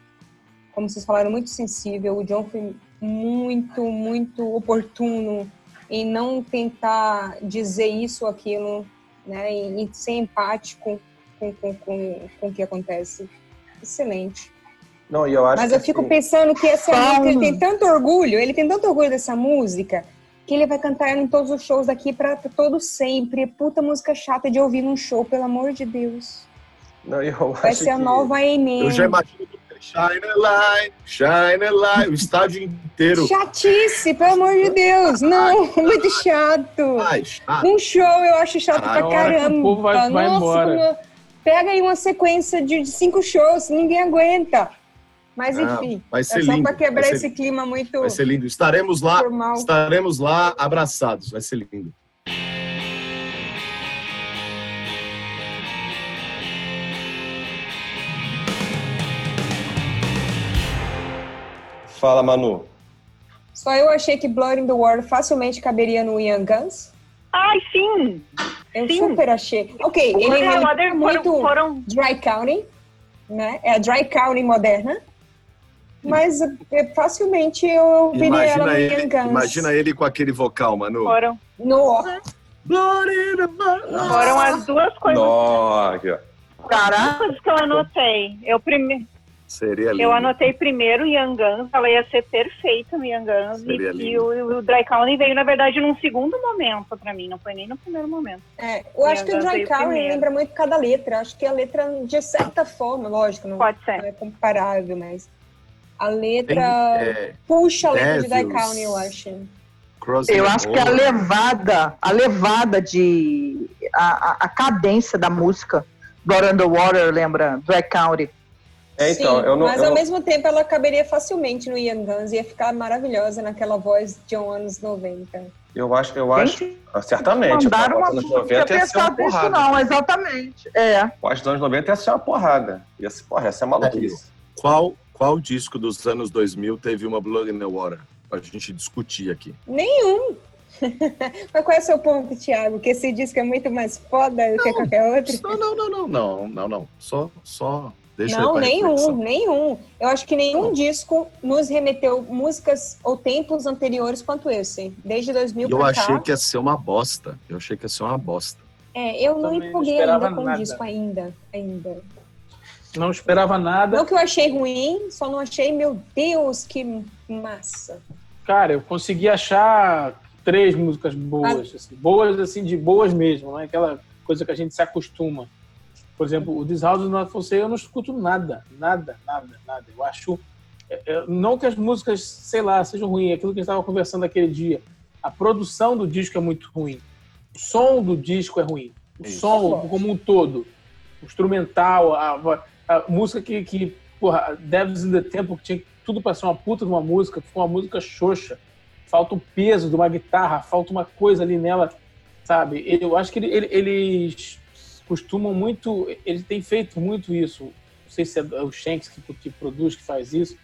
como vocês falaram, muito sensível. O John foi muito, muito oportuno em não tentar dizer isso ou aquilo, né? E, e ser empático com, com, com, com o que acontece. Excelente. Não, e eu acho Mas eu fico assim, pensando que essa Calma. música, ele tem tanto orgulho, ele tem tanto orgulho dessa música, que ele vai cantar ela em todos os shows daqui para todo sempre. Puta música chata de ouvir num show, pelo amor de Deus. não, eu Vai acho ser a nova Amen. Eu já imagino Shine a Light, Shine a Light, o estádio inteiro. Chatice, pelo amor de Deus. Não, <laughs> muito chato. Ai, chato. Um show eu acho chato Caralho, pra a hora que o caramba. povo vai- vai Nossa, embora. uma- pega aí uma sequência de cinco shows, ninguém aguenta. Mas Ah, enfim, vai ser é só lindo, pra quebrar vai ser esse clima muito Vai ser lindo. Estaremos lá, formal. estaremos lá abraçados. Vai ser lindo. Fala, Manu. Só eu achei que Blood in the World facilmente caberia no Young Guns. Ai, sim! Eu Sim. super achei. Ok, ele é muito foram, foram Dry County, né? É a Dry County moderna. Mas é, facilmente eu ouviria ela Imagina no ele, Young Guns. imagina ele com aquele vocal, Manu. foram, No, Blood in the Blood. foram as duas coisas Nossa. Caraca, coisas que eu anotei. Eu, prime... Seria lindo. eu anotei primeiro Young Guns, ela ia ser perfeita no Young Guns. E, Seria e lindo. o, o Dry County veio, na verdade, num segundo momento pra mim, não foi nem no primeiro momento. é, eu acho que o Dry County lembra muito cada letra. Acho que a letra, de certa forma, lógico, não, Pode não ser. é comparável, mas a Tem, letra é, puxa a letra de Dry Devils. County, eu acho. Eu acho que a levada, a levada de. a, a, a cadência da música, Blood on the Water, lembra? Dry County. É, então, Sim, eu não. mas eu ao não- mesmo tempo ela caberia facilmente no Young Guns, ia ficar maravilhosa naquela voz de um anos 90. Eu acho, eu acho. Gente, ah, Certamente. Mandaram uma. anos Não 90 tinha ia ser uma porrada. não, exatamente. É. Eu acho que nos anos 90 ia ser uma porrada. Ia ser, porra, ia ser maluquice. Qual, qual disco dos anos 2000 teve uma Blood in the Water? Pra gente discutir aqui. Nenhum! <laughs> Mas qual é o seu ponto, Thiago? Que esse disco é muito mais foda do que qualquer outro? Não, não, não, não, não, não, não. Só, só deixa Não, nenhum, nenhum. Eu acho que nenhum disco nos remeteu músicas ou tempos anteriores quanto esse. Desde 2000 E eu pra achei cá. que ia ser uma bosta. Eu achei que ia ser uma bosta. É, eu não Também não empolguei esperava ainda com o nada. disco ainda, ainda. Não esperava nada. Não que eu achei ruim, só não achei, meu Deus, que massa. Cara, eu consegui achar três músicas boas, assim, boas assim, de boas mesmo, não é aquela coisa que a gente se acostuma. Por exemplo, o This House For Sale, eu não escuto nada, nada, nada, nada. Eu acho, é, é, não que as músicas, sei lá, sejam ruins, é aquilo que a gente estava conversando aquele dia. A produção do disco é muito ruim. O som do disco é ruim. O Isso. som como um todo. O instrumental, a, a música que, que porra, Devils in the Temple, que tinha tudo para ser uma puta de uma música, ficou uma música xoxa. Falta o peso de uma guitarra, falta uma coisa ali nela, sabe? Eu acho que ele- ele- eles costumam muito, ele tem feito muito isso. Não sei se é o Shanks que, que produz, que faz isso,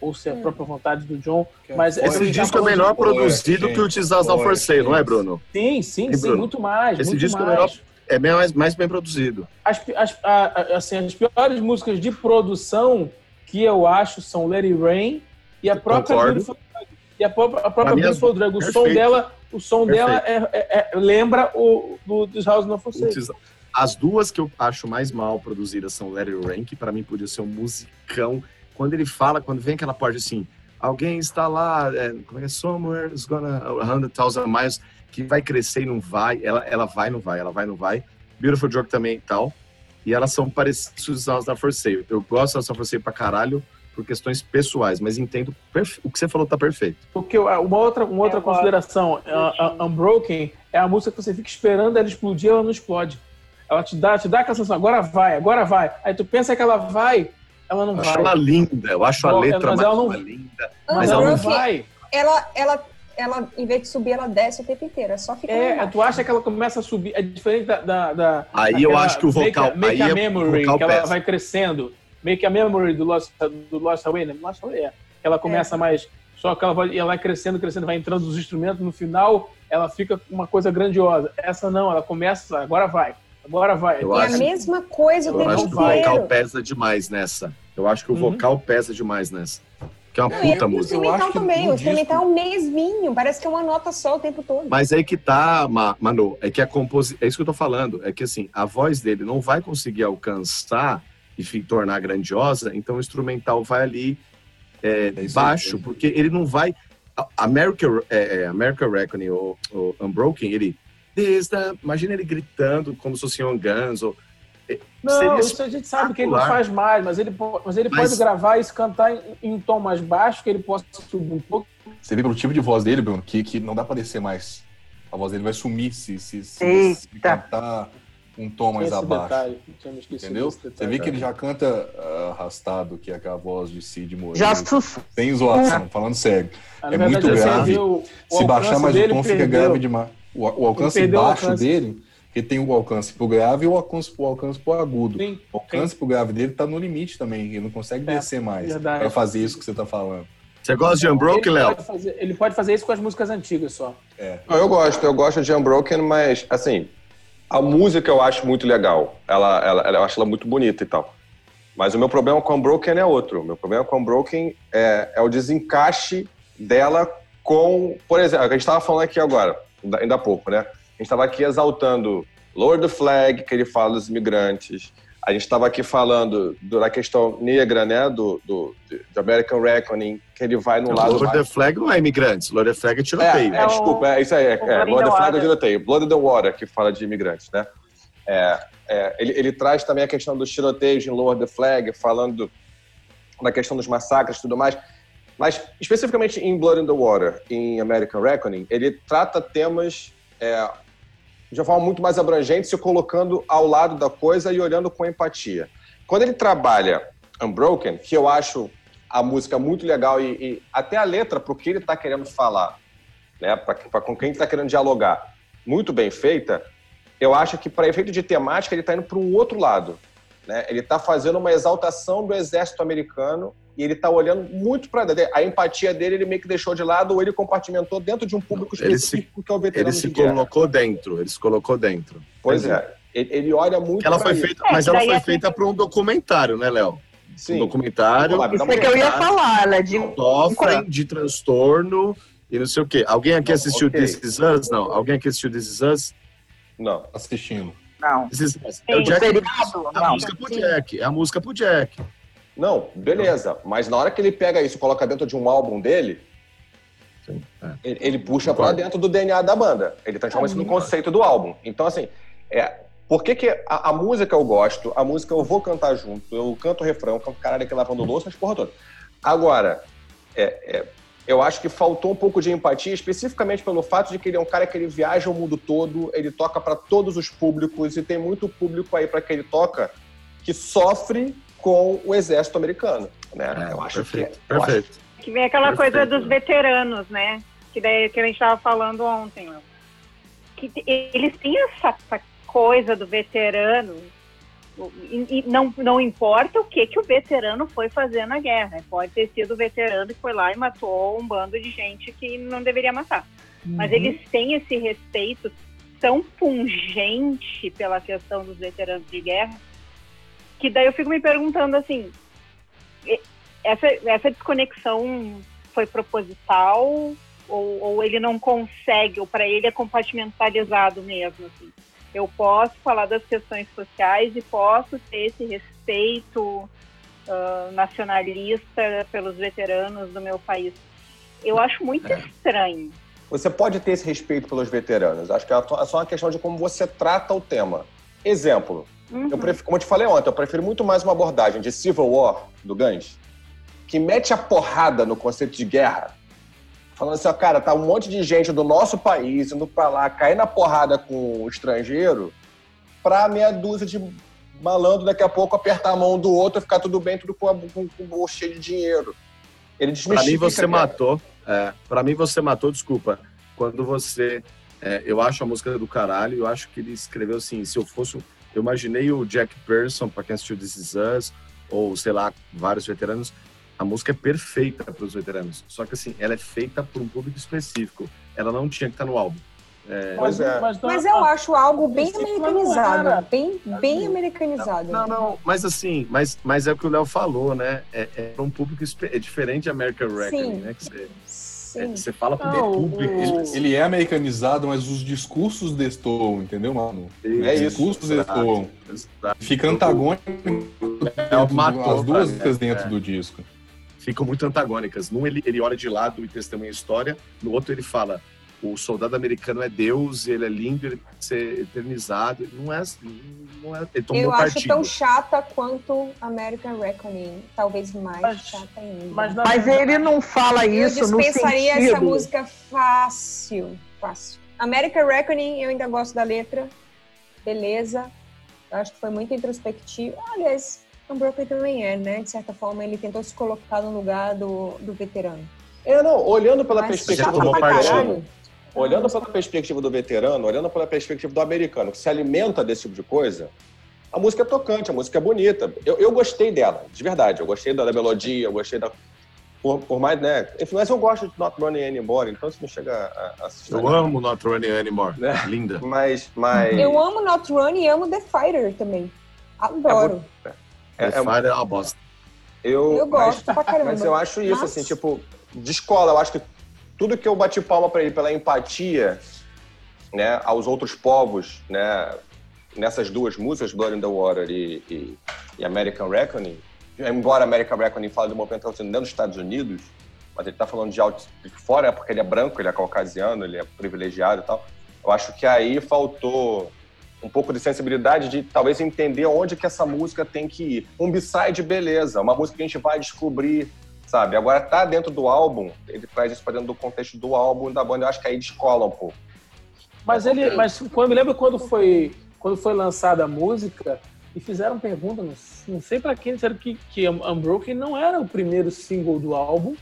ou se é a própria vontade do John. Mas Esse disco é falando melhor produzido que o Tis Us Not For Sale, não é, Bruno? Sim, sim, sim, muito mais. Esse muito disco é mais. melhor- É bem mais, mais bem produzido. As, as, a- a- assim, as piores músicas de produção que eu acho são Let It Rain e a própria Concordo. E a própria, a própria Beautiful. O som dela, o som dela é, é- é- lembra o do This House No For O Sale. Tis- As duas que eu acho mais mal produzidas são Rain, que pra mim podia ser um musicão. Quando ele fala, quando vem aquela parte assim, alguém está lá, é, como é que é? Somewhere is gonna, a hundred thousand miles, que vai crescer e não vai, ela, ela vai e não vai, ela vai e não vai. Beautiful Drug também e tal. E elas são parecidas às da For Sale. Eu gosto das da For Sale pra caralho, por questões pessoais, mas entendo o que você falou tá perfeito. Porque uma outra, uma outra Eu consideração, a, a Unbroken é a música que você fica esperando ela explodir, ela não explode. Ela te dá, te dá aquela sensação, agora vai, agora vai. Aí tu pensa que ela vai, ela não Eu vai. acho ela linda, eu acho a letra mas ela não- linda. Mas ela ela não vai. ela, ela, ela, em vez de subir, ela desce o tempo inteiro. É só ficar É, tu acha que ela começa a subir. É diferente da. da, da Aí eu acho que o vocal- Make a, make aí a é- Memory, que ela vai crescendo. Make a Memory do Lost, do Lost Away, né? Lost Away é. Ela começa mais. Só que ela vai, ela vai crescendo, crescendo, vai entrando os instrumentos. No final, ela fica uma coisa grandiosa. Essa não, ela começa. Agora vai. Agora vai. Eu É acho- a mesma coisa o eu Eu tempo acho que o vocal pesa demais nessa. Eu acho que o Uhum. vocal pesa demais nessa. Que é uma Não, e puta o música. Eu instrumental também. O instrumental é o mesminho. Parece que é uma nota só o tempo todo. Mas aí que tá, Ma- Manu, é que a composição. É isso que eu tô falando. É que assim, a voz dele não vai conseguir alcançar e fi- tornar grandiosa, então o instrumental vai ali é, É baixo, aí. porque ele não vai. a- America, é, é, America Reckoning ou, ou Unbroken, ele. The- imagina ele gritando como se fosse Young Guns. Ou, é, Não, seria isso a gente sabe que ele não faz mais, mas ele, mas ele Mas- pode gravar isso, cantar em, em um tom mais baixo, que ele possa subir um pouco. Você vê pelo tipo de voz dele, Bruno, que, que não dá pra descer mais. A voz dele vai sumir se, se, se, se cantar um tom mais esse abaixo. detalhe. Esquecido Entendeu? desse Você detalhe. vê que ele já canta ah, arrastado, que é aquela voz de Cid Moreira. Já. Sem zoação, falando sério. Ah, é verdade, muito grave. vê o- o Se baixar mais o tom, fica perdeu. grave demais. O, o alcance baixo alcance. dele, porque tem o alcance pro grave e o alcance, o alcance pro agudo. Sim, O alcance pro grave dele tá no limite também, ele não consegue É, descer mais verdade. pra fazer isso que você tá falando. Você gosta de Unbroken, Léo? ele pode fazer isso com as músicas antigas só. É. Não, eu gosto, eu gosto de Unbroken, mas, assim, a música eu acho muito legal. Ela, ela, ela- eu acho ela muito bonita e tal. Mas o meu problema com Unbroken é outro. O meu problema com Unbroken é, é o desencaixe dela com. Por exemplo, a gente estava falando aqui agora, ainda- há pouco, né? A gente estava aqui exaltando Lord the Flag, que ele fala dos imigrantes. A gente estava aqui falando do- da questão negra, né? Do, do, de American Reckoning, que ele vai no lado. Lord the Flag não é imigrantes, Lord the Flag é É, tiroteio. é, o- desculpa, é isso aí. É, o é, the the Flag é tiroteio. Blood in the Water, que fala de imigrantes, né? É, é, ele, ele traz também a questão dos tiroteios em Lower the Flag, falando da questão dos massacres e tudo mais. Mas, especificamente em Blood in the Water, em American Reckoning, ele trata temas é, de uma forma muito mais abrangente, se colocando ao lado da coisa e olhando com empatia. Quando ele trabalha Unbroken, que eu acho a música muito legal e, e até a letra para o que ele está querendo falar, né, para com quem está querendo dialogar, muito bem feita, eu acho que para efeito de temática ele está indo para um outro lado. Né? Ele está fazendo uma exaltação do exército americano e ele está olhando muito para a empatia dele ele meio que deixou de lado ou ele compartimentou dentro de um público se- específico que é o veterano Ele se de guerra. colocou dentro, ele se colocou dentro. Pois é, ele, ele olha muito Ela foi feita, É, mas ela foi é feita para um documentário, né, Léo? Um Sim. documentário, Vamos lá, Isso é que eu ia falar, ela é de sofrem de transtorno e não sei o quê. Alguém aqui Não, assistiu ok. This Is Us? Não. Alguém aqui assistiu This Is Us? Não. Assistindo. Não. É o. Jack. Seriado? É a Não. música pro Jack. É a música pro Jack. Não, beleza. Mas na hora que ele pega isso e coloca dentro de um álbum dele, Sim, é. ele, ele puxa pra Concordo. dentro do DNA da banda. Ele transforma isso no conceito do álbum. Então, assim, é, por que, que a, a música eu gosto, a música eu vou cantar junto, eu canto o refrão, eu canto caralho aqui lavando louça, as porra toda. Agora, é, é, eu acho que faltou um pouco de empatia, especificamente pelo fato de que ele é um cara que ele viaja o mundo todo, ele toca para todos os públicos e tem muito público aí para que ele toca que sofre com o exército americano, né? É, eu acho perfeito, que eu acho- perfeito. Que vem aquela Perfeito, coisa dos veteranos, né? Que daí que a gente estava falando ontem. Que eles têm essa, essa coisa do veterano. E, e não, não importa o que, que o veterano foi fazer na guerra. Pode ter sido o veterano que foi lá e matou um bando de gente que não deveria matar. Mas eles têm esse respeito tão pungente pela questão dos veteranos de guerra que daí eu fico me perguntando assim, essa, essa desconexão foi proposital ou, ou ele não consegue, ou para ele é compartimentalizado mesmo, assim. Eu posso falar das questões sociais e posso ter esse respeito ah, nacionalista pelos veteranos do meu país. Eu acho muito estranho. Você pode ter esse respeito pelos veteranos. Acho que é só uma questão de como você trata o tema. Exemplo, Uhum. eu prefiro, como eu te falei ontem, eu prefiro muito mais uma abordagem de Civil War do Guns que mete a porrada no conceito de guerra, falando assim, ó, cara, tá um monte de gente do nosso país indo pra lá, cair na porrada com o estrangeiro, pra meia dúzia de malandro daqui a pouco apertar a mão do outro e ficar tudo bem, tudo com, com, com bolso cheio de dinheiro. Ele Pra mim você matou. É, pra mim você matou, desculpa. Quando você. é, eu acho a música do caralho, eu acho que ele escreveu assim, se eu fosse. Eu imaginei o Jack Pearson, pra quem assistiu This Is Us, ou sei lá, vários veteranos. A música é perfeita para os veteranos. Só que assim, ela é feita por um público específico. Ela não tinha que estar no álbum. É, Pois é. Mas, Mas eu acho algo bem americanizado. Bem, bem americanizado. Não, não, mas assim, mas, mas é o que o Léo falou, né? É, é pra um público é diferente de American Reckoning, Sim. né? Que você, é, Sim. você fala pro Não, público. o- Ele é americanizado, mas os discursos destoam, entendeu, mano? É Os isso. discursos destoam. Fica antagônico É, matou, as duas músicas dentro é. do disco. Ficam muito antagônicas. Num ele, ele olha de lado e testemunha a história, no outro ele fala o soldado americano é Deus, ele é lindo, ele tem que ser eternizado. Não é assim, não é ele tomou Eu acho partido. tão chata quanto American Reckoning. Talvez mais Mas- chata ainda. Mas, na Mas verdade- ele não fala eu isso no dispensaria sentido... essa música fácil. Fácil. American Reckoning, eu ainda gosto da letra. Beleza. Eu acho que foi muito introspectivo. Aliás, Unbroken também é, né? De certa forma, ele tentou se colocar no lugar do, do veterano. É, não, olhando pela Mas perspectiva do veterano, olhando pela perspectiva do veterano, olhando pela perspectiva do americano, que se alimenta desse tipo de coisa, a música é tocante, a música é bonita. Eu, eu gostei dela, de verdade. Eu gostei da, da melodia, eu gostei da. Por, por mais, né? Enfim, mas eu gosto de Not Running Anymore, então isso não chega a, a assistir. Eu amo Not Running Anymore. Né? Linda. Mas, mas. Eu amo Not Run e amo The Fighter também. Adoro. é- é- É, Fire é uma bosta. eu, Eu gosto pra caramba. Mas eu acho isso, Nossa. assim, tipo, de escola, eu acho que tudo que eu bati palma pra ele pela empatia, né, aos outros povos, né, nessas duas músicas, Blood in the Water e, e- e American Reckoning, embora American Reckoning fale do movimento acontecendo dentro dos Estados Unidos, mas ele tá falando de, alto, de fora, é porque ele é branco, ele é caucasiano, ele é privilegiado e tal, eu acho que aí faltou um pouco de sensibilidade de talvez entender onde que essa música tem que ir. Um B-side, beleza, uma música que a gente vai descobrir, sabe? Agora tá dentro do álbum, ele traz isso pra dentro do contexto do álbum da banda, eu acho que aí descola um pouco. Mas ele, mas quando me lembro quando foi quando foi lançada a música e fizeram pergunta, não, não sei pra quem disseram que que Unbroken não era o primeiro single do álbum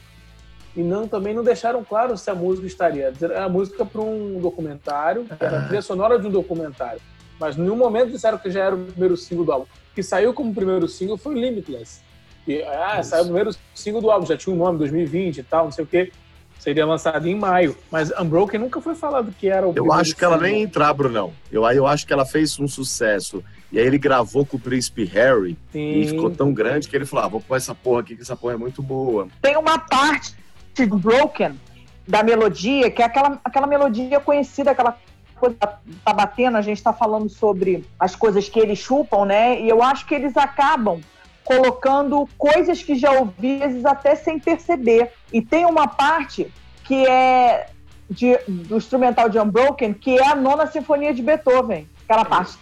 e não também não deixaram claro se a música estaria. Era a música para um documentário, era a trilha sonora de um documentário. Mas em nenhum momento disseram que já era o primeiro single do álbum. O que saiu como primeiro single foi Limitless. E, ah, saiu o primeiro single do álbum, já tinha um nome, 2020 e tal, não sei o quê. Seria lançado em maio. Mas Unbroken nunca foi falado que era o Eu acho que ela nem ia entrar, Brunão. Eu, aí eu acho que ela fez um sucesso. E aí ele gravou com o Príncipe Harry e Sim. ficou tão grande que ele falou: ah, vou pôr essa porra aqui, que essa porra é muito boa. Tem uma parte de Broken da melodia, que é aquela, aquela melodia conhecida, aquela coisa que tá batendo, a gente tá falando sobre as coisas que eles chupam, né? E eu acho que eles acabam colocando coisas que já ouvi, às vezes até sem perceber. E tem uma parte que é de- do instrumental de Unbroken, que é a nona sinfonia de Beethoven. Aquela parte.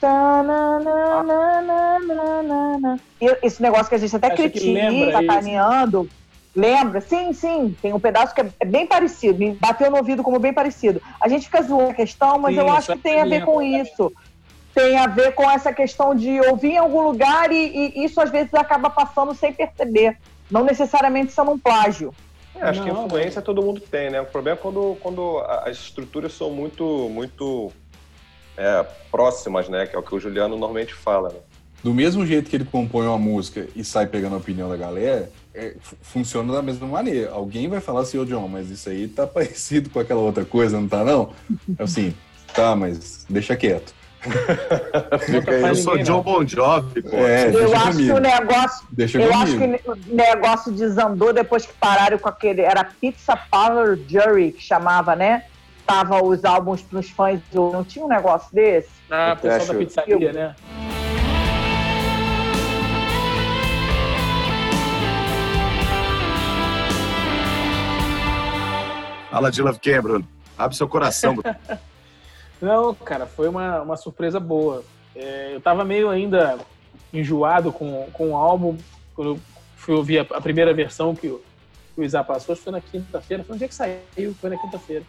Esse negócio que a gente até critica, lembra isso? Lembra? Sim, sim. Tem um pedaço que é é bem parecido. Me bateu no ouvido como bem parecido. A gente fica zoando a questão, mas Sim, eu acho que tem a ver lembra, com isso. Tem a ver com essa questão de ouvir em algum lugar e, e isso às vezes acaba passando sem perceber. Não necessariamente sendo um plágio. É, acho que Não, influência todo mundo tem, né? O problema é quando, quando as estruturas são muito, muito é, próximas, né? Que é o que o Juliano normalmente fala. Né? Do mesmo jeito que ele compõe uma música e sai pegando a opinião da galera, é, fu- funciona da mesma maneira. Alguém vai falar assim, ô John, mas isso aí tá <laughs> parecido com aquela outra coisa, não tá não? Assim, tá, mas deixa quieto. <laughs> Fica aí, Eu sou John. Bon Jovi, pô. É, eu deixa acho comigo. que o negócio. Deixa Eu acho comigo. que o negócio desandou depois que pararam com aquele. Era Pizza Power Jury, que chamava, né? Tava os álbuns pros fãs. Não tinha um negócio desse? Ah, o pessoal acho- da pizzaria, né? Fala de Love Ken, Bruno. Abre seu coração, Bruno. <laughs> Não, cara, foi uma, uma surpresa boa. É, eu tava meio ainda enjoado com, com o álbum quando eu fui ouvir a, a primeira versão que o, que o Isa passou, foi na quinta-feira. Foi um dia que saiu, foi na quinta-feira.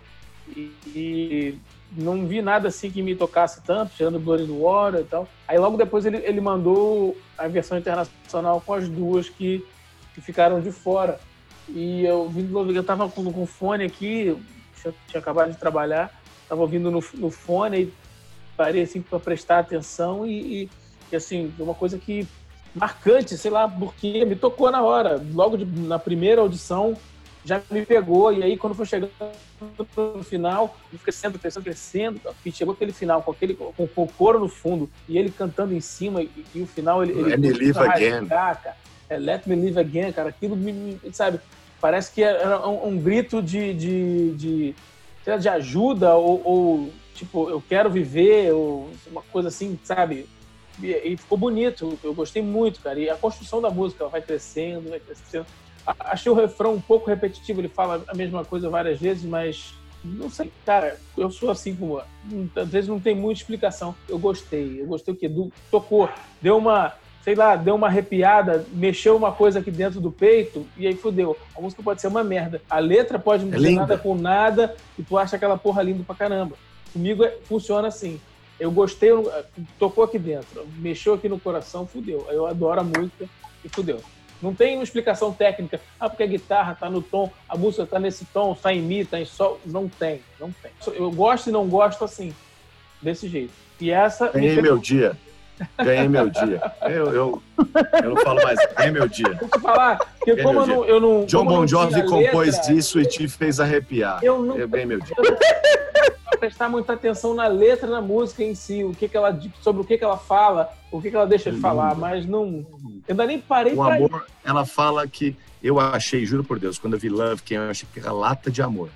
E, e, não vi nada assim que me tocasse tanto, tirando Blood in the Water e tal. Aí logo depois ele, ele mandou a versão internacional com as duas que, que ficaram de fora. E eu vim eu tava com, com fone aqui, tinha, tinha acabado de trabalhar, tava ouvindo no, no fone e parei assim para prestar atenção e, e, e assim, uma coisa que marcante, sei lá, porque me tocou na hora. Logo de, na primeira audição já me pegou, e aí quando foi chegando no final, crescendo, crescendo, crescendo, e chegou aquele final com aquele com, com o coro no fundo, e ele cantando em cima, e, e o final ele. Let me live again. Cara. É, Let me live again, cara. Aquilo me, sabe, parece que era um, um grito de, de, de, de ajuda, ou, ou, tipo, eu quero viver, ou uma coisa assim, sabe? E, e ficou bonito, eu gostei muito, cara. E a construção da música, vai crescendo, vai crescendo Achei o refrão um pouco repetitivo, ele fala a mesma coisa várias vezes, mas não sei, cara, eu sou assim como. Às vezes não tem muita explicação. Eu gostei, eu gostei o que? Tocou, deu uma, sei lá, deu uma arrepiada, mexeu uma coisa aqui dentro do peito e aí fudeu. A música pode ser uma merda. A letra pode não é dizer nada com nada e tu acha aquela porra linda pra caramba. Comigo é, funciona assim. Eu gostei, tocou aqui dentro, mexeu aqui no coração, fudeu. Eu adoro a música e fudeu. Não tem uma explicação técnica. Ah, porque a guitarra está no tom, a música está nesse tom, está em mi, está em sol. Não tem, não tem. Eu gosto e não gosto assim, desse jeito. E essa. Ganhei meu dia. Ganhei meu dia. Eu, eu, eu não falo mais, ganhei meu dia. Falar, porque como eu não, eu não. John Bon Jovi compôs letra, disso e te fez arrepiar. Eu, não, eu ganhei meu dia. <laughs> prestar muita atenção na letra, na música em si, o que, que ela sobre o que, que ela fala, o que, que ela deixa de falar, mas não. Eu ainda nem parei O amor, ir. ela fala que eu achei, juro por Deus, quando eu vi Love, que eu achei que era lata de amor.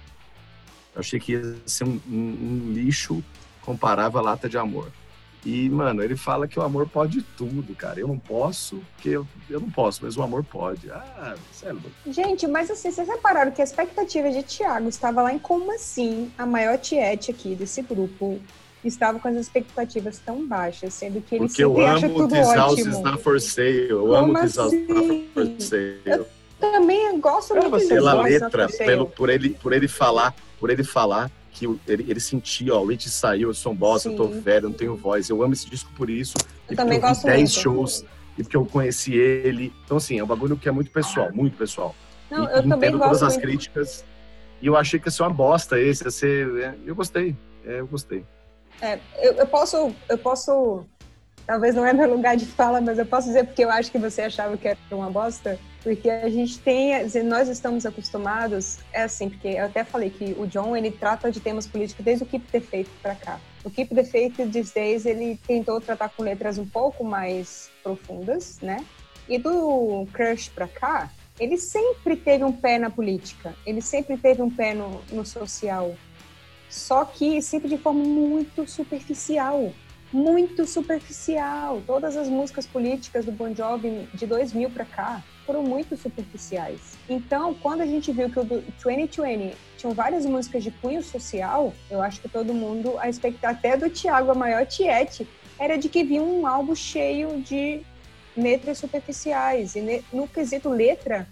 Eu achei que ia ser um, um, um lixo comparável à lata de amor. E, mano, ele fala que o amor pode tudo, cara. Eu não posso, porque eu, eu não posso, mas o amor pode. Ah, sério. Gente, mas assim, vocês repararam que a expectativa de Thiago estava lá em como assim a maior tiete aqui desse grupo estava com as expectativas tão baixas, sendo que ele porque sempre acha tudo ótimo. Está for sale. Eu como amo assim? for sale. Eu também gosto muito pela letra, pelo, por ele por ele falar, por ele falar que ele, ele sentia, ó, o Rich saiu, eu sou um boss, Sim. eu tô velho, eu não tenho voz. Eu amo esse disco por isso. Eu e também gosto eu vi 10 shows e porque eu conheci ele. Então, assim, é um bagulho que é muito pessoal, muito pessoal. Não, e, eu também gosto todas as muito. críticas. E eu achei que ia ser uma bosta esse, ia ser... É, eu gostei, é, eu gostei. É, eu, eu, posso, eu posso, talvez não é meu lugar de fala, mas eu posso dizer porque eu acho que você achava que era uma bosta. Porque a gente tem, nós estamos acostumados, é assim, porque eu até falei que o John, ele trata de temas políticos desde o Keep the Faith para cá. O Keep the Faith these days, ele tentou tratar com letras um pouco mais profundas, né? E do Crush para cá, ele sempre teve um pé na política, ele sempre teve um pé no, no social, só que sempre de forma muito superficial muito superficial. Todas as músicas políticas do Bon Jovi de 2000 para cá foram muito superficiais. Então, quando a gente viu que o 2020 tinham várias músicas de cunho social, eu acho que todo mundo, a expectativa até do Thiago, a maior tiete, era de que vinha um álbum cheio de letras superficiais. E no quesito letra,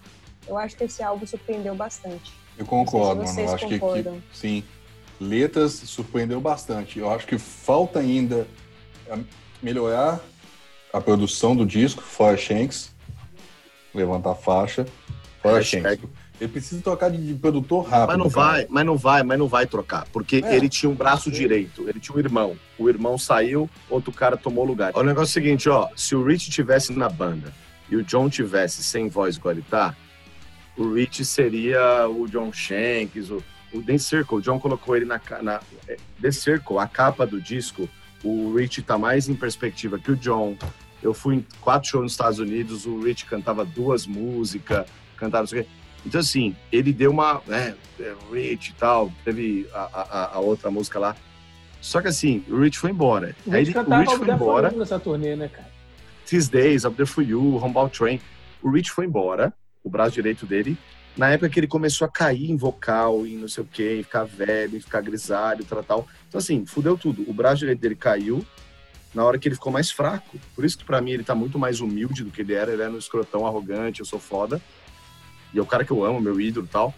eu acho que esse álbum surpreendeu bastante. Eu concordo, mano. Eu acho que, que, sim. Letras surpreendeu bastante. Eu acho que falta ainda melhorar a produção do disco, fora Shanks, levantar a faixa, fora Shanks. Ele precisa trocar de, de, produtor rápido. Mas não cara. vai, mas não vai, mas não vai trocar. Porque é. ele tinha um braço direito, ele tinha um irmão. O irmão saiu, outro cara tomou lugar. O negócio é o seguinte, ó, se o Rich tivesse na banda e o John tivesse sem voz igual ele tá, o Rich seria o John Shanks, o, o The Circle. O John colocou ele na, na é, The Circle, a capa do disco o Rich tá mais em perspectiva que o John. Eu fui em quatro shows nos Estados Unidos, o Rich cantava duas músicas, cantava não sei o quê. Então, assim, ele deu uma. Né, é, Rich e tal, teve a, a, a, outra música lá. Só que, assim, o Rich foi embora. O Rich, Aí, o Rich foi embora. nessa turnê, né, cara? These Days, Up There For You, Humboldt Train. O Rich foi embora, o braço direito dele, na época que ele começou a cair em vocal, em não sei o quê, em ficar velho, em ficar grisalho, tal, tal. Então, assim, fudeu tudo. O braço direito dele caiu na hora que ele ficou mais fraco. Por isso que para mim ele tá muito mais humilde do que ele era. Ele era um escrotão arrogante, eu sou foda. E é o cara que eu amo, meu ídolo e tal.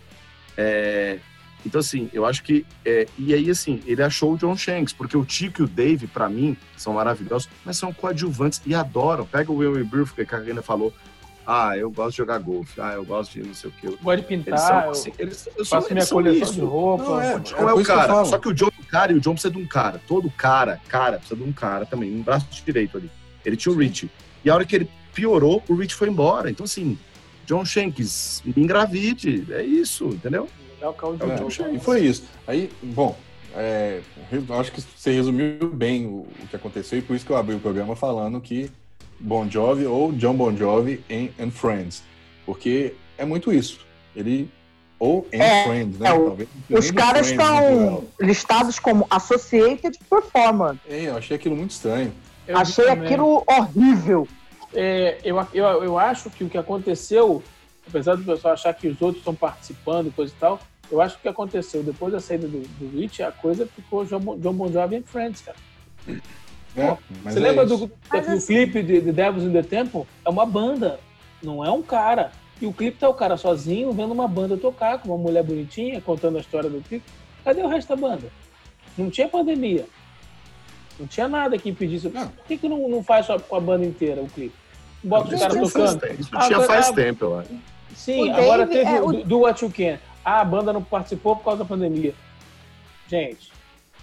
É, então, assim, eu acho que. É, e aí, assim, ele achou o John Shanks, porque o Tico e o Dave, para mim, são maravilhosos, mas são coadjuvantes e adoram. Pega o Will Bruce, que a Karina falou. Ah, eu gosto de jogar golfe. Ah, eu gosto de não sei o que. Gosto de pintar. Eles são, assim, eles, eu sou, faço minha coleção isso. de roupa. Não, é, o é John é, por o que cara. Só que o John é o cara e o John precisa de um cara. Todo cara, cara, precisa de um cara também. Um braço direito ali. Ele tinha o Rich. E a hora que ele piorou, o Rich foi embora. Então, assim, John Shanks, me engravide. É isso, entendeu? É o carro de É John John Shanks. E foi isso. Aí, bom, é, acho que você resumiu bem o, o que aconteceu e por isso que eu abri o programa falando que Bon Jovi ou John Bon Jovi em and Friends. Porque é muito isso. Ele. Ou em É, Friends, né? é, Talvez Os caras estão geral. listados como Associated Performer. É, eu achei aquilo muito estranho. Eu Achei também. aquilo horrível. É, eu, eu, eu acho que o que aconteceu, apesar do pessoal achar que os outros estão participando e coisa e tal, eu acho que o que aconteceu depois da saída do, do Rich, a coisa ficou John, Bon- John Bon Jovi and Friends, cara. É, mas Você é lembra isso. do, assim- clipe de, de Devils in the Temple? É uma banda, não é um cara. E o clipe tá o cara sozinho vendo uma banda tocar, com uma mulher bonitinha, contando a história do clipe. Cadê o resto da banda? Não tinha pandemia. Não tinha nada que impedisse. Não. Por que, que não, não faz só com a banda inteira o clipe? Bota os caras faz tocando. Isso tinha faz ah, tempo, eu acho. Sim, O agora Dave teve é o o- do, do What You Can. Ah, a banda não participou por causa da pandemia. Gente,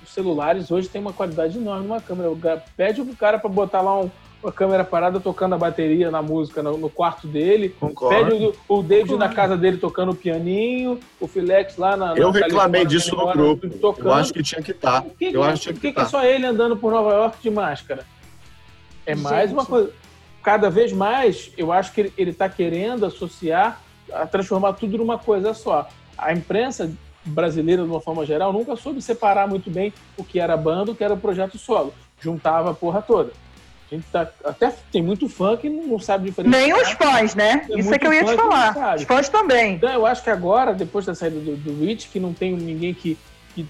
os celulares hoje têm uma qualidade enorme numa câmera. Pede pro cara pra botar lá um- uma câmera parada tocando a bateria na música no, no quarto dele. Concordo. Pede o, o David na casa dele tocando o pianinho, o Filex lá na. na Eu reclamei Califórnia, disso no grupo. Tocando. Eu acho que tinha que estar. Por que, Eu que- acho que que que, que é só ele andando por Nova York de máscara? É mais uma coisa. Cada vez mais, eu acho que ele está querendo associar, a transformar tudo numa coisa só. A imprensa brasileira, de uma forma geral, nunca soube separar muito bem o que era banda, o que era o projeto solo. Juntava a porra toda. A gente tá, até tem muito fã que não sabe diferenciar. Nem os fãs, né? Tem Isso é que eu ia te falar. Os fãs também. Então, eu acho que agora, depois da saída do, do Rich, que não tem ninguém que. que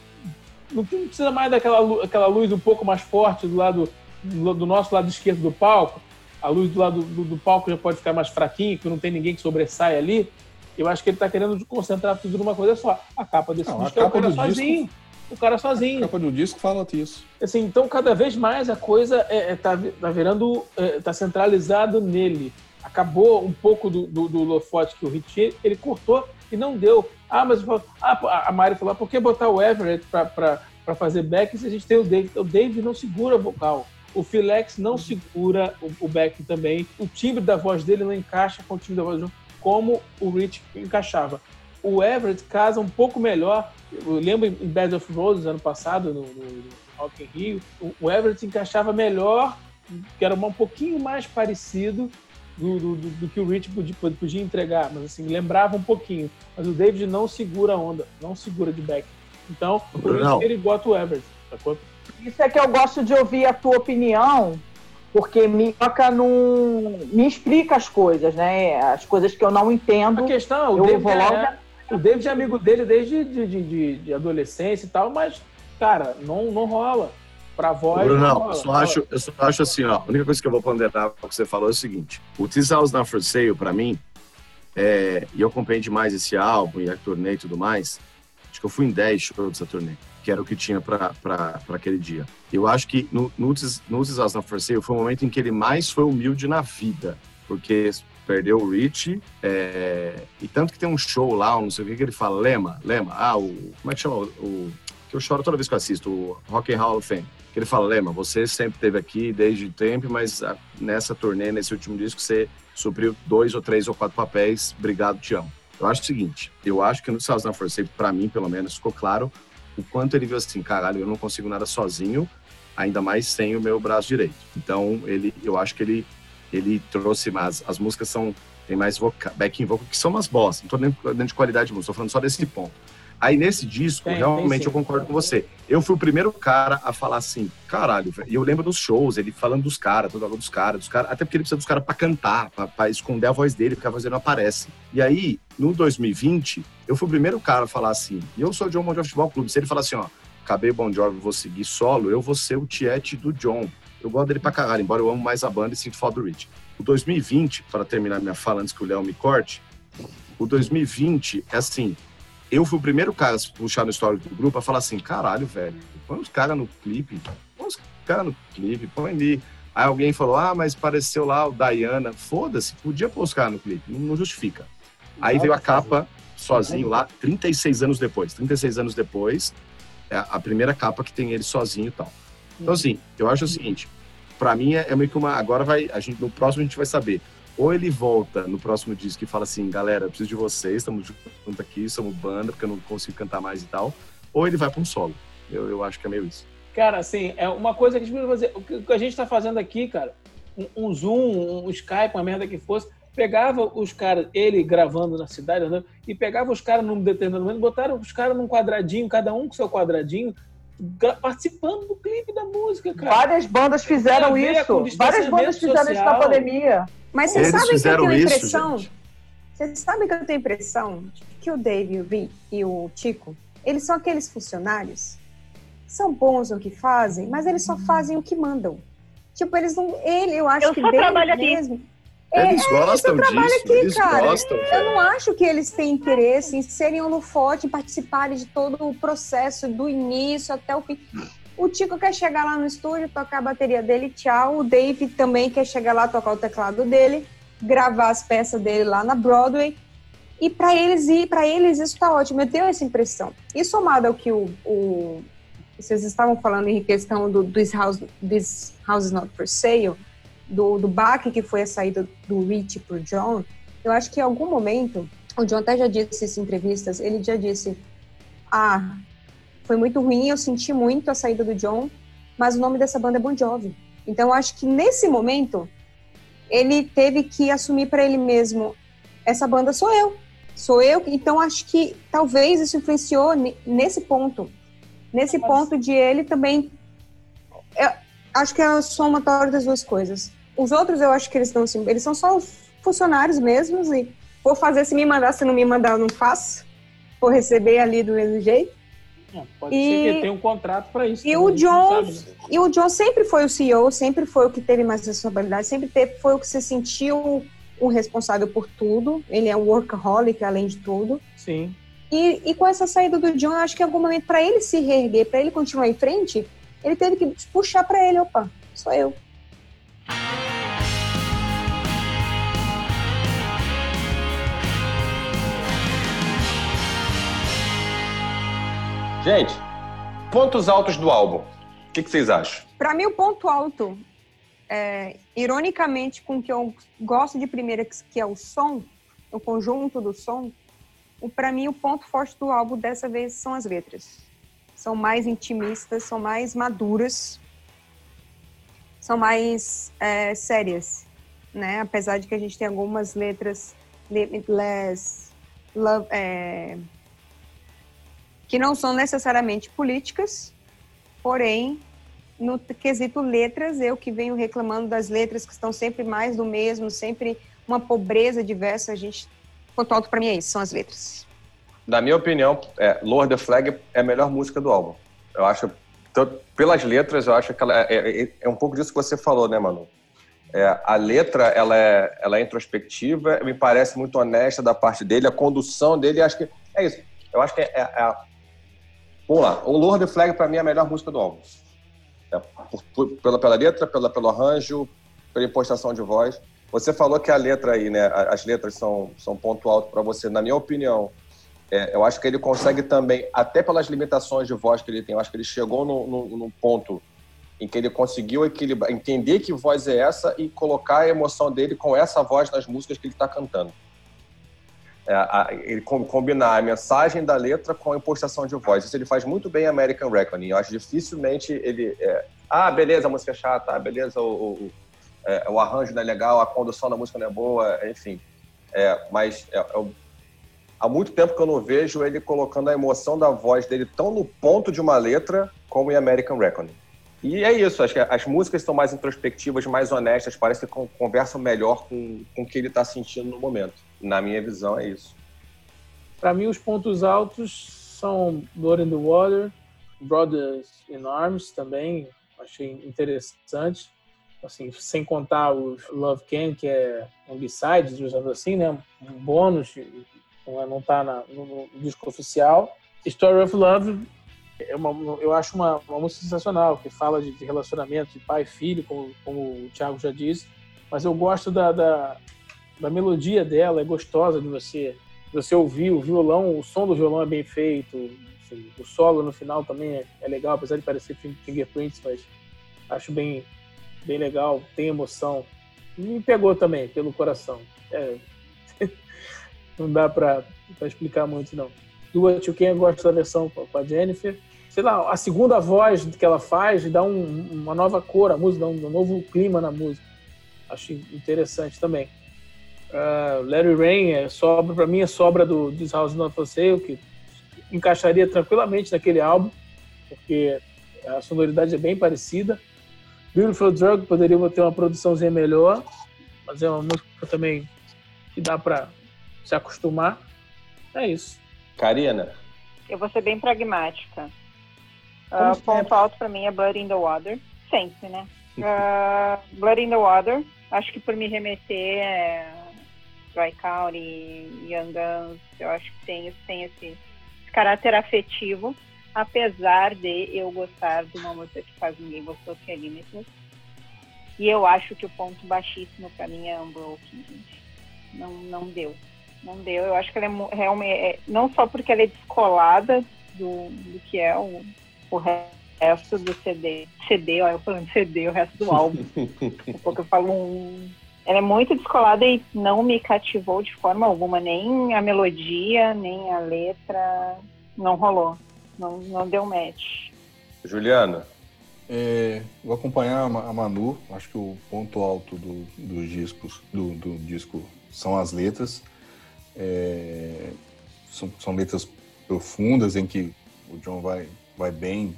não, precisa mais daquela aquela luz um pouco mais forte do lado do, do nosso lado esquerdo do palco. A luz do lado do, do palco já pode ficar mais fraquinha, que não tem ninguém que sobressai ali. Eu acho que ele está querendo concentrar tudo numa coisa só. A capa desse Não, a disco é o capa cara do disco- sozinho. O cara A sozinho. capa do disco fala disso. Assim, então, cada vez mais a coisa é, é, tá, tá virando, é, tá centralizado nele. Acabou um pouco do, do, do holofote que o Hit tinha, ele cortou e não deu. Ah, mas ah, a Mari falou, ah, por que botar o Everett para fazer back se a gente tem o Dave? O Dave não segura vocal. O Philex não segura o, o back também. O timbre da voz dele não encaixa com o timbre da voz do como o Rich encaixava. O Everett casa um pouco melhor. Eu lembro em Bad of Roses, ano passado, no, no, no Rock in Rio, o, Everett encaixava melhor, que era um pouquinho mais parecido do, do, do- do que o Rich podia, podia entregar, mas assim, lembrava um pouquinho. Mas o David não segura a onda, não segura de back. Então, por isso Não. que ele bota o Everett. sacou? Isso é que eu gosto de ouvir a tua opinião, porque me toca num. me explica as coisas, né? As coisas que eu não entendo. A questão, o Eu David, é, o David é amigo dele desde de, de, de- de adolescência e tal, mas, cara, não, não rola. Pra voz, não Brunão, rola. eu só, acho, eu só acho assim, ó. A única coisa que eu vou ponderar com o que você falou é o seguinte: o This House Not For Sale, pra mim, é, e eu acompanhei demais esse álbum e a turnê e tudo mais. Acho que eu fui em 10 shows dessa turnê, que era o que tinha pra aquele dia. Eu acho que no, no, House Not For Sale foi o momento em que ele mais foi humilde na vida, porque perdeu o Rich, é, e tanto que tem um show lá, não sei o que, que ele fala, Lema, Lema, ah, o, como é que chama? O, o- que eu choro toda vez que eu assisto, o Rock and Hall of Fame. Que ele fala, Lema, você sempre esteve aqui desde tempo, mas ah, nessa turnê, nesse último disco, você supriu dois ou três ou quatro papéis, obrigado, te amo. Eu acho o seguinte, eu acho que no South na Force, pra mim, pelo menos, ficou claro o quanto ele viu assim, caralho, eu não consigo nada sozinho, ainda mais sem o meu braço direito. Então, ele, eu acho que ele, ele trouxe mais, as músicas são, tem mais voca, backing vocal, que são umas boss, não tô nem dentro de qualidade de música, tô falando só desse ponto. Aí nesse disco, Tem, realmente eu concordo com você. Eu fui o primeiro cara a falar assim, caralho. E eu lembro dos shows, ele falando dos caras, toda hora dos caras, dos caras, até porque ele precisa dos caras pra cantar, pra esconder a voz dele, porque a voz dele não aparece. E aí, no 2020, eu fui o primeiro cara a falar assim, e eu sou o John Bon Jovi Futebol Clube. Se ele falar assim, ó, acabei Bon Jovi, vou seguir solo, eu vou ser o tiete do John. Eu gosto dele pra caralho, embora eu amo mais a banda e sinto falta do Rich. O 2020, para terminar minha fala antes que o Léo me corte, o 2020 é assim, eu fui o primeiro cara a puxar no histórico do grupo a falar assim, caralho, velho, põe os caras no clipe, põe os caras no clipe, põe ali. Aí alguém falou, ah, mas pareceu lá o Diana. Foda-se, podia pôr os caras no clipe, não, não justifica. Aí veio a capa sozinho lá, 36 anos depois. 36 anos depois, é a primeira capa que tem ele sozinho e tal. Então, assim, eu acho o seguinte, para mim é, é meio que uma. Agora vai. A gente, no próximo a gente vai saber. Ou ele volta no próximo disco e fala assim, galera, preciso de vocês, estamos juntos aqui, somos banda, porque eu não consigo cantar mais e tal. Ou ele vai para um solo. Eu, eu acho que é meio isso. Cara, assim, é uma coisa que a gente precisa fazer. O que a gente está fazendo aqui, cara, um, um, Zoom, um Skype, uma merda que fosse, pegava os caras, ele gravando na cidade, andando, e pegava os caras num determinado momento, botaram os caras num quadradinho, cada um com seu quadradinho, participando do clipe da música, cara. Várias bandas fizeram isso. Várias bandas fizeram social. isso na pandemia. Mas vocês sabem que eu tenho a impressão. Vocês sabem que eu tenho a impressão que o Dave e o Tico, eles são aqueles funcionários são bons no que fazem, mas eles só fazem o que mandam. Tipo, eles não. Ele, eu acho eu que dele mesmo. Eles é, gostam disso, aqui, eles cara. gostam. Eu não acho que eles têm interesse em serem holofote, em participarem de todo o processo, do início até o fim. O Tico quer chegar lá no estúdio, tocar a bateria dele, tchau. O Dave também quer chegar lá, tocar o teclado dele, gravar as peças dele lá na Broadway. E para eles, e para eles isso tá ótimo. Eu tenho essa impressão. E somado ao que o, o vocês estavam falando em questão do This House, This House is Not For Sale, do, do baque que foi a saída do Rich pro John, eu acho que em algum momento, o John até já disse isso em entrevistas, ele já disse, ah, foi muito ruim, eu senti muito a saída do John, mas o nome dessa banda é Bon Jovi. Então eu acho que nesse momento, ele teve que assumir para ele mesmo, essa banda sou eu, sou eu, então acho que talvez isso influenciou nesse ponto, nesse ponto de ele também. Eu acho que é a somatória das duas coisas. Os outros eu acho que eles estão assim, eles são só funcionários mesmos e vou fazer se me mandar, se não me mandar, eu não faço. Vou receber ali do mesmo jeito. É, pode e, ser que tenha um contrato para isso. E o John, e o John sempre foi o CEO, sempre foi o que teve mais responsabilidade, sempre teve, foi o que se sentiu o responsável por tudo. Ele é um workaholic além de tudo. Sim. E, e com essa saída do John, acho que em algum momento, para ele se reerguer, para ele continuar em frente, ele teve que puxar para ele: opa, sou eu. Gente, pontos altos do álbum. O que, que vocês acham? Para mim, o ponto alto, é, ironicamente, com o que eu gosto de primeira, que é o som, o conjunto do som, para mim, o ponto forte do álbum dessa vez são as letras. São mais intimistas, são mais maduras, são mais é, sérias, né? Apesar de que a gente tem algumas letras limitless, love, é, que não são necessariamente políticas, porém, no quesito letras, eu que venho reclamando das letras que estão sempre mais do mesmo, sempre uma pobreza diversa, a gente ponto alto para mim é isso, são as letras. Na minha opinião, é, Lower the Flag é a melhor música do álbum. Eu acho, tanto, pelas letras, eu acho que ela é, é, é um pouco disso que você falou, né, Manu? É, a letra, ela é, ela é introspectiva, me parece muito honesta da parte dele, a condução dele, acho que é isso. Eu acho que é, é Vamos lá, o Lower the Flag para mim é a melhor música do álbum. É, por, por, pela, pela letra, pela, pelo arranjo, pela impostação de voz. Você falou que a letra aí, né? As letras são, são ponto alto para você. Na minha opinião, é, eu acho que ele consegue também, até pelas limitações de voz que ele tem, eu acho que ele chegou num, ponto em que ele conseguiu equilibrar, entender que voz é essa e colocar a emoção dele com essa voz nas músicas que ele está cantando. É, a, ele combinar a mensagem da letra com a impostação de voz. Isso ele faz muito bem em American Reckoning. Eu acho dificilmente ele. É, ah, beleza, a música é chata, ah, beleza, o, o é, o arranjo não é legal, a condução da música não é boa, enfim. É, mas é, é, há muito tempo que eu não vejo ele colocando a emoção da voz dele tão no ponto de uma letra como em American Reckoning. E é isso, acho que as músicas são mais introspectivas, mais honestas, parece que conversam melhor com, com o que ele está sentindo no momento. Na minha visão, é isso. Para mim, os pontos altos são Blood in the Water, Brothers in Arms também, achei interessante assim, sem contar os Love Can, que é um b-side, usando assim, né? Um bônus, não, é, tá na, no, no, disco oficial. Story of Love é uma, eu acho uma, uma música sensacional, que fala de, de relacionamento de pai e filho, como, como o Thiago já disse. Mas eu gosto da, da, da melodia dela, é gostosa de você, de você ouvir. O violão, o som do violão é bem feito. Enfim, o solo no final também é, é legal, apesar de parecer fingerprints, mas acho bem, bem legal, tem emoção. Me pegou também pelo coração. É, <laughs> não dá para explicar muito, não. You Can, eu gosto da versão com a Jennifer. Sei lá, a segunda voz que ela faz dá um, uma nova cor à música, dá um, um, novo clima na música. Acho interessante também. Uh, Larry Rain é sobra, para mim é sobra do This House Not For Sale, que encaixaria tranquilamente naquele álbum, porque a sonoridade é bem parecida. Beautiful Drug poderia ter uma produçãozinha melhor, mas é uma música também que dá para se acostumar. É isso. Karina? Eu vou ser bem pragmática. Uh, ponto alto para mim é Blood in the Water. Sempre, né? Uh, <laughs> Blood in the Water. Acho que por me remeter é Dry County, Young Guns, eu acho que tem, tem esse caráter afetivo apesar de eu gostar de uma música que quase ninguém gostou, que é Limitless. E eu acho que o ponto baixíssimo para mim é Unbroken, gente. Não, não deu. Não deu. Eu acho que ela é realmente. É, não só porque ela é descolada do, do que é o, o resto do CD. CD, olha, eu falando CD, o resto do álbum. <laughs> Porque eu falo um. Ela é muito descolada e não me cativou de forma alguma, nem a melodia, nem a letra. Não rolou. Não, não deu match. Juliana? É, vou acompanhar a Manu. Acho que o ponto alto do, dos discos, do, do, disco são as letras. É, são, são letras profundas em que o John vai, vai bem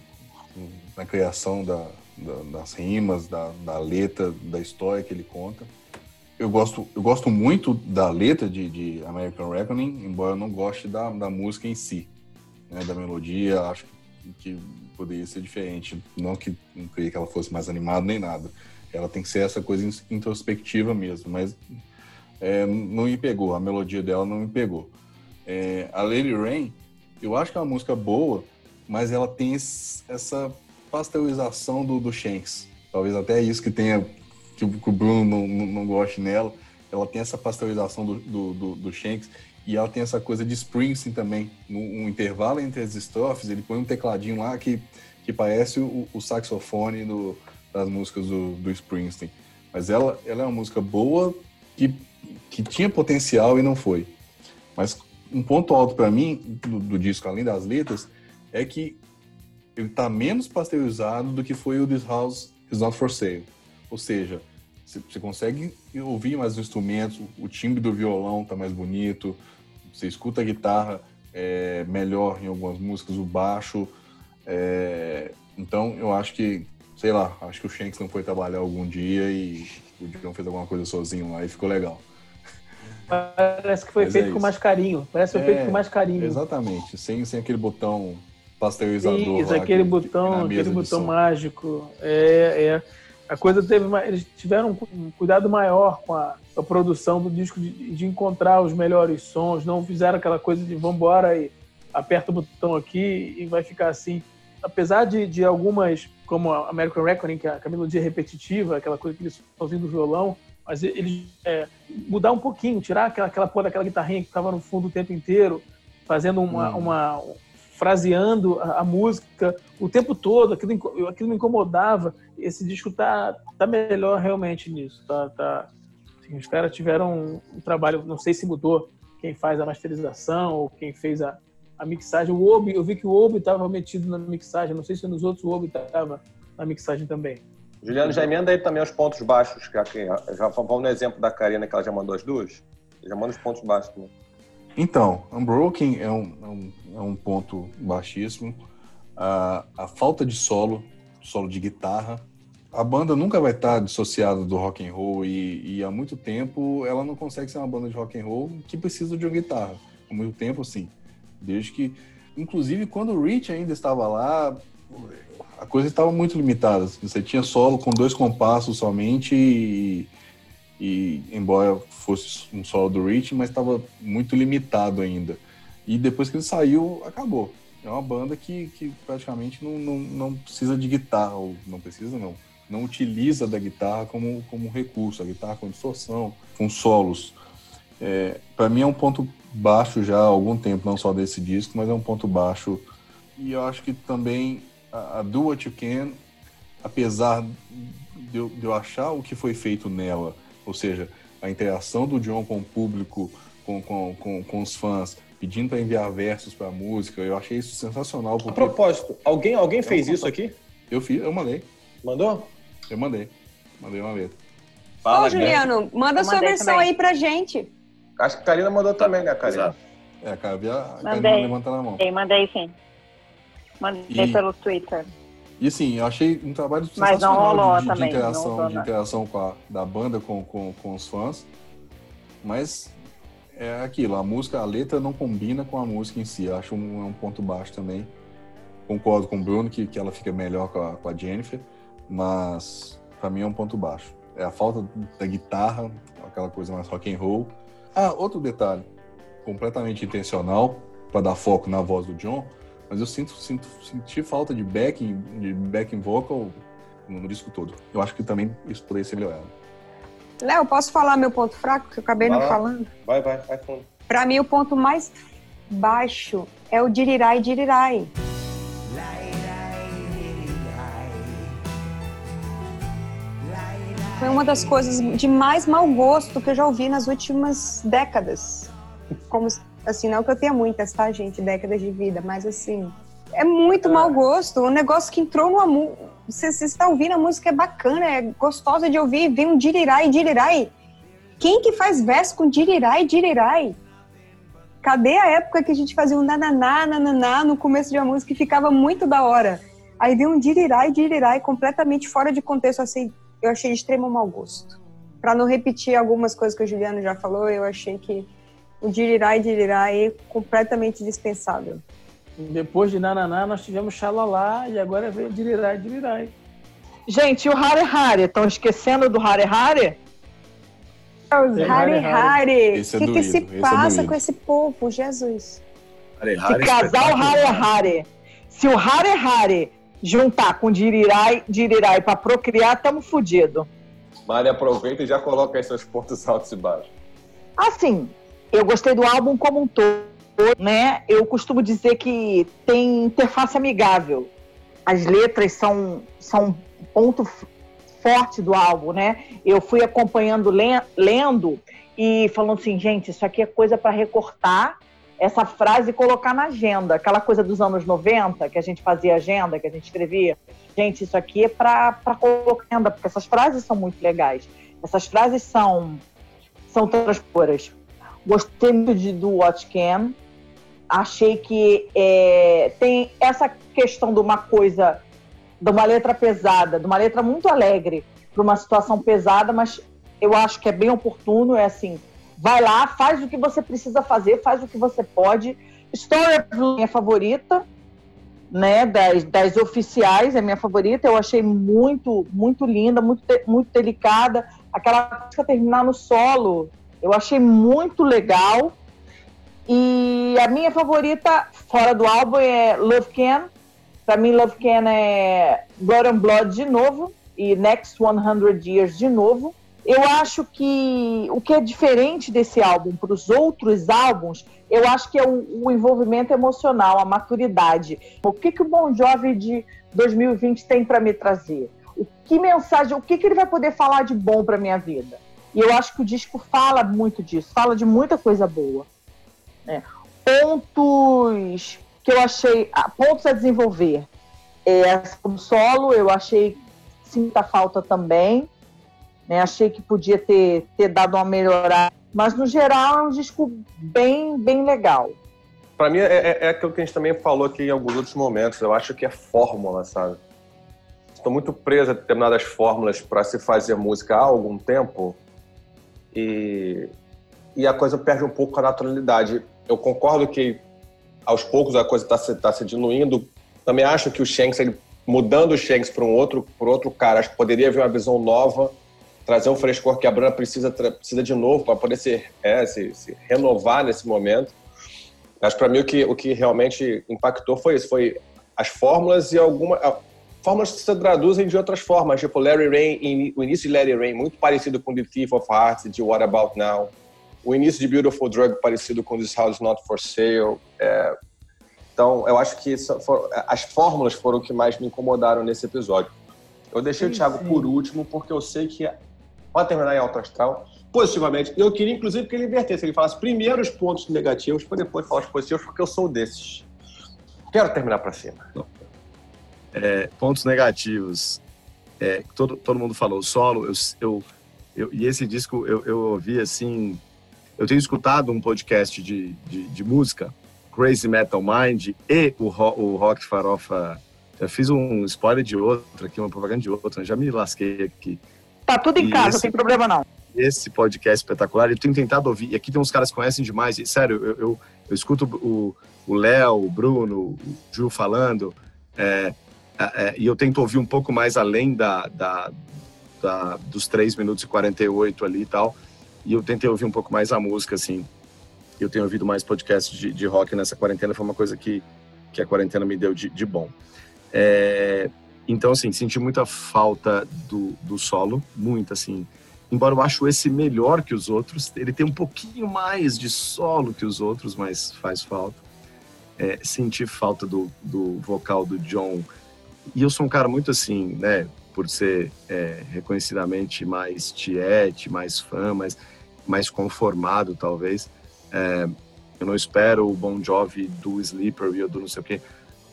na criação da, da, das rimas, da, da, letra, da história que ele conta. Eu gosto, eu gosto muito da letra de, de American Reckoning, embora eu não goste da, da música em si né, da melodia, acho que poderia ser diferente. Não que não queria que ela fosse mais animada nem nada. Ela tem que ser essa coisa introspectiva mesmo, mas é, não me pegou, a melodia dela não me pegou. É, a Lady Rain, eu acho que é uma música boa, mas ela tem esse, essa pasteurização do, do Shanks. Talvez até isso que tenha que o Bruno não, não, não goste nela. Ela tem essa pasteurização do, do, do, do Shanks e ela tem essa coisa de Springsteen também. No um intervalo entre as estrofes, ele põe um tecladinho lá que, que parece o, o saxofone do, das músicas do, do Springsteen. Mas ela, ela é uma música boa que, que tinha potencial e não foi. Mas um ponto alto para mim do, do, disco, além das letras, é que ele está menos pasteurizado do que foi o This House Is Not For Sale. Ou seja, você consegue ouvir mais instrumentos, o timbre do violão está mais bonito, você escuta a guitarra é, melhor em algumas músicas, o baixo. É, então, eu acho que, sei lá, acho que o Shanks não foi trabalhar algum dia e o John fez alguma coisa sozinho lá e ficou legal. Parece que foi Mas feito é com mais carinho. Parece que foi feito com mais carinho. Exatamente, sem, sem aquele botão pasteurizador. Isso, aquele que, botão, aquele botão mágico. É, é a coisa teve uma, eles tiveram um cuidado maior com a, a produção do disco de, de, encontrar os melhores sons, não fizeram aquela coisa de vamos embora e aperta o botão aqui e vai ficar assim. Apesar de, de algumas, como a American Reckoning, que a, que a melodia é repetitiva, aquela coisa que eles estão ouvindo o violão, mas eles é, mudar um pouquinho, tirar aquela, aquela porra daquela guitarrinha que estava no fundo o tempo inteiro, fazendo uma, hum. uma fraseando a, a, música o tempo todo, aquilo, aquilo me incomodava. Esse disco tá, tá melhor realmente nisso. Tá, tá, assim, os caras tiveram um, um, trabalho, não sei se mudou quem faz a masterização ou quem fez a, a mixagem. O Obi, eu vi que o Obi estava metido na mixagem, não sei se nos outros o Obi estava na mixagem também. Juliano, já emenda aí também os pontos baixos, já, já vamos no exemplo da Karina, que ela já mandou as duas. Já manda os pontos baixos também. Então, Unbroken é um, é um, é um ponto baixíssimo. A, a falta de solo, solo de guitarra. A banda nunca vai estar dissociada do rock and roll e, e, há muito tempo ela não consegue ser uma banda de rock and roll que precisa de uma guitarra. Há muito tempo, sim. Desde que, inclusive, quando o Rich ainda estava lá, a coisa estava muito limitada. Você tinha solo com dois compassos somente e, e embora fosse um solo do Rich, mas estava muito limitado ainda. E depois que ele saiu, acabou. É uma banda que, que praticamente não, não, não precisa de guitarra, ou não precisa não, não utiliza da guitarra como, como recurso, a guitarra com distorção, com solos. É, para mim é um ponto baixo já há algum tempo, não só desse disco, mas é um ponto baixo. E eu acho que também a, a Do What You Can, apesar de de eu achar o que foi feito nela, ou seja, a interação do John com o público, com, com, com, com os fãs, pedindo para enviar versos para a música, eu achei isso sensacional. Porque... A propósito, alguém, alguém fez isso aqui? Eu fiz, eu mandei. Mandou? Eu mandei. Mandei uma letra. Fala, Ô, Juliano, manda sua versão também. aí pra gente. Acho que a Karina mandou também, né, Karina? É, a Karina, a Karina levanta na mão. Mandei, mandei sim. Mandei e, pelo Twitter. E assim, eu achei um trabalho Mas não rolou de, também, de interação, de interação com a, da banda com, com, com os fãs. Mas é aquilo, a música, a letra não combina com a música em si. Eu acho um, é um ponto baixo também. Concordo com o Bruno que, que ela fica melhor com a, com a Jennifer, mas para mim é um ponto baixo. É a falta da guitarra, aquela coisa mais rock and roll. Ah, outro detalhe, completamente intencional para dar foco na voz do John, mas eu sinto, sinto senti falta de backing, de backing vocal no, no disco todo. Eu acho que também isso poderia ser melhorado. Léo, posso falar meu ponto fraco que eu acabei vai não lá. falando? Vai, vai, vai fundo. Para mim o ponto mais baixo é o dirirai dirirai. Foi uma das coisas de mais mau gosto que eu já ouvi nas últimas décadas. Como assim, não que eu tenha muitas, tá, gente, décadas de vida, mas assim, é muito mau gosto. Um negócio que entrou numa você está ouvindo a música, é bacana, é gostosa de ouvir, vem um dirirai, dirirai. Quem que faz verso com dirirai, dirirai? Cadê a época que a gente fazia um nananá, nananá no começo de uma música e ficava muito da hora? Aí vem um dirirai, dirirai, completamente fora de contexto, assim, eu achei de extremo mau gosto. Para não repetir algumas coisas que o Juliano já falou, eu achei que o Dirirai Dirirai é completamente dispensável. Depois de Nananá, nós tivemos Xalala e agora veio Dirirai Dirirai. Gente, e o Hare Hare? Estão esquecendo do Hare Hare? Os Hare Hare. O que, que se esse é passa é com esse povo, Jesus? Hare Hare se casar o Hare Hare, se o Hare Hare juntar com Dirirai, Dirirai para procriar, estamos fodidos. Mari, aproveita e já coloca aí seus pontos altos e baixos. Assim, eu gostei do álbum como um todo, né? Eu costumo dizer que tem interface amigável. As letras são, são um ponto forte do álbum, né? Eu fui acompanhando, lendo e falando assim, gente, isso aqui é coisa para recortar essa frase e colocar na agenda. Aquela coisa dos anos 90, que a gente fazia agenda, que a gente escrevia. Gente, isso aqui é para colocar agenda, porque essas frases são muito legais. Essas frases são, são transporas. Gostei muito de, do Watch Cam. Achei que é, tem essa questão de uma coisa, de uma letra pesada, de uma letra muito alegre, para uma situação pesada, mas eu acho que é bem oportuno. É assim, Vai lá, faz o que você precisa fazer, faz o que você pode. Story of minha favorita, né, das, das oficiais, é minha favorita. Eu achei muito, muito linda, muito, muito delicada. Aquela música terminar no solo, eu achei muito legal. E a minha favorita, fora do álbum, é Love Can. Para mim, Love Can é Blood and Blood de novo e Next 100 Years de novo. Eu acho que o que é diferente desse álbum para os outros álbuns, eu acho que é o, o, envolvimento emocional, a maturidade. O que, que o Bon Jovi de 2020 tem para me trazer? O que mensagem, o que, que ele vai poder falar de bom para minha vida? E eu acho que o disco fala muito disso, fala de muita coisa boa. Né? Pontos que eu achei, ah, pontos a desenvolver. É, o solo, eu achei sinta falta também. Né? Achei que podia ter, ter dado uma melhorada, mas no geral é um disco bem, bem legal. Para mim é, é, é, aquilo que a gente também falou aqui em alguns outros momentos. Eu acho que é fórmula, sabe? Estou muito preso a determinadas fórmulas para se fazer música há algum tempo e, e a coisa perde um pouco a naturalidade. Eu concordo que aos poucos a coisa está se, tá se diluindo Também acho que o Shanks, ele, mudando o Shanks para um outro, por outro cara, acho que poderia haver uma visão nova, trazer um frescor que a Bruna precisa, precisa de novo para poder se, é, se, se, renovar nesse momento. Mas para mim o que, o que realmente impactou foi isso, foi as fórmulas e algumas fórmulas que se traduzem de outras formas, tipo Larry Rain, o início de Larry Rain muito parecido com The Thief of Hearts de What About Now, o início de Beautiful Drug parecido com This House Not For Sale. É, então, eu acho que for, as fórmulas foram o que mais me incomodaram nesse episódio. Eu deixei sim, o Thiago sim. por último, porque eu sei que pode terminar em alto astral positivamente. Eu queria, inclusive, que ele invertesse. Ele falasse primeiro os pontos negativos, para depois falar os positivos, porque eu sou desses. Quero terminar para cima. É, pontos negativos. É, todo, todo mundo falou solo. Eu, eu, eu, e esse disco eu, eu ouvi assim. Eu tenho escutado um podcast de, de, de música, Crazy Metal Mind, e o, o Rock Farofa. Já fiz um spoiler de outro aqui, uma propaganda de outro, já me lasquei aqui. Tá tudo em e casa, esse, não tem problema não. Esse podcast espetacular, eu tenho tentado ouvir, e aqui tem uns caras que conhecem demais, e sério, eu, eu, eu escuto o Léo, o Bruno, o Ju falando, é, e eu tento ouvir um pouco mais além da, da, da, dos 3 minutos e 48 ali e tal, e eu tentei ouvir um pouco mais a música, assim. Eu tenho ouvido mais podcasts de, de rock nessa quarentena, foi uma coisa que, que a quarentena me deu de, de bom. É, então, assim, senti muita falta do, do solo, muito, assim. Embora eu acho esse melhor que os outros, ele tem um pouquinho mais de solo que os outros, mas faz falta. É, senti falta do, do vocal do John. E eu sou um cara muito assim, né? Por ser é, reconhecidamente mais tiete, mais fã, mais, mais conformado, talvez. É, eu não espero o Bon Jovi do Sleeper e do não sei o quê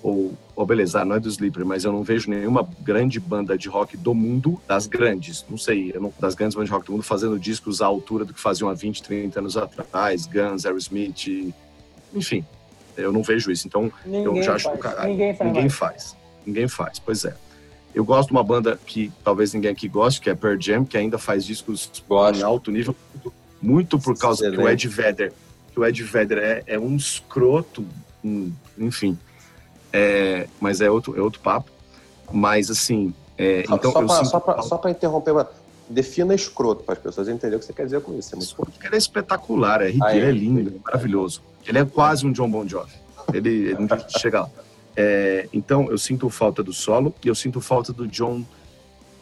ou, ou beleza, não é do Sleeper, mas eu não vejo nenhuma grande banda de rock do mundo, das grandes, não sei, não, das grandes bandas de rock do mundo, fazendo discos à altura do que faziam há 20, 30 anos atrás, Guns, Aerosmith, enfim, eu não vejo isso. Então, ninguém eu já acho que ninguém, faz, ninguém faz. Ninguém faz, pois é. Eu gosto de uma banda que talvez ninguém aqui goste, que é Pearl Jam, que ainda faz discos gosto. em alto nível, muito por causa Excelente. que o Ed Vedder, que o Ed Vedder é, é um escroto, um, enfim. É, mas é outro, é outro papo. Mas, assim. É, então, só, para só, pra, só interromper, defina escroto para as pessoas entenderem o que você quer dizer com isso. É muito escroto. Ele é espetacular, é, ah, é, é lindo, é maravilhoso. Ele é quase um John Bon Jovi. Ele, ele não chega lá. É, então, eu sinto falta do solo e eu sinto falta do John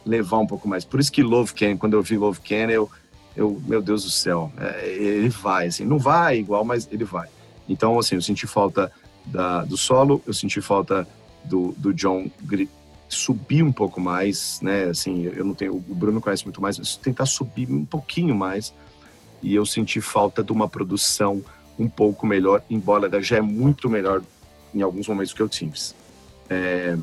levar um pouco mais. Por isso que Love Can, quando eu vi Love Can, eu, eu meu Deus do céu, é, ele vai, assim, não vai igual, mas ele vai. Então, assim, eu senti falta da, do solo, eu senti falta do, do John subir um pouco mais, né? Assim, eu não tenho, o Bruno conhece muito mais, mas tentar subir um pouquinho mais. E eu senti falta de uma produção um pouco melhor, embora já é muito melhor em alguns momentos que eu tive. É,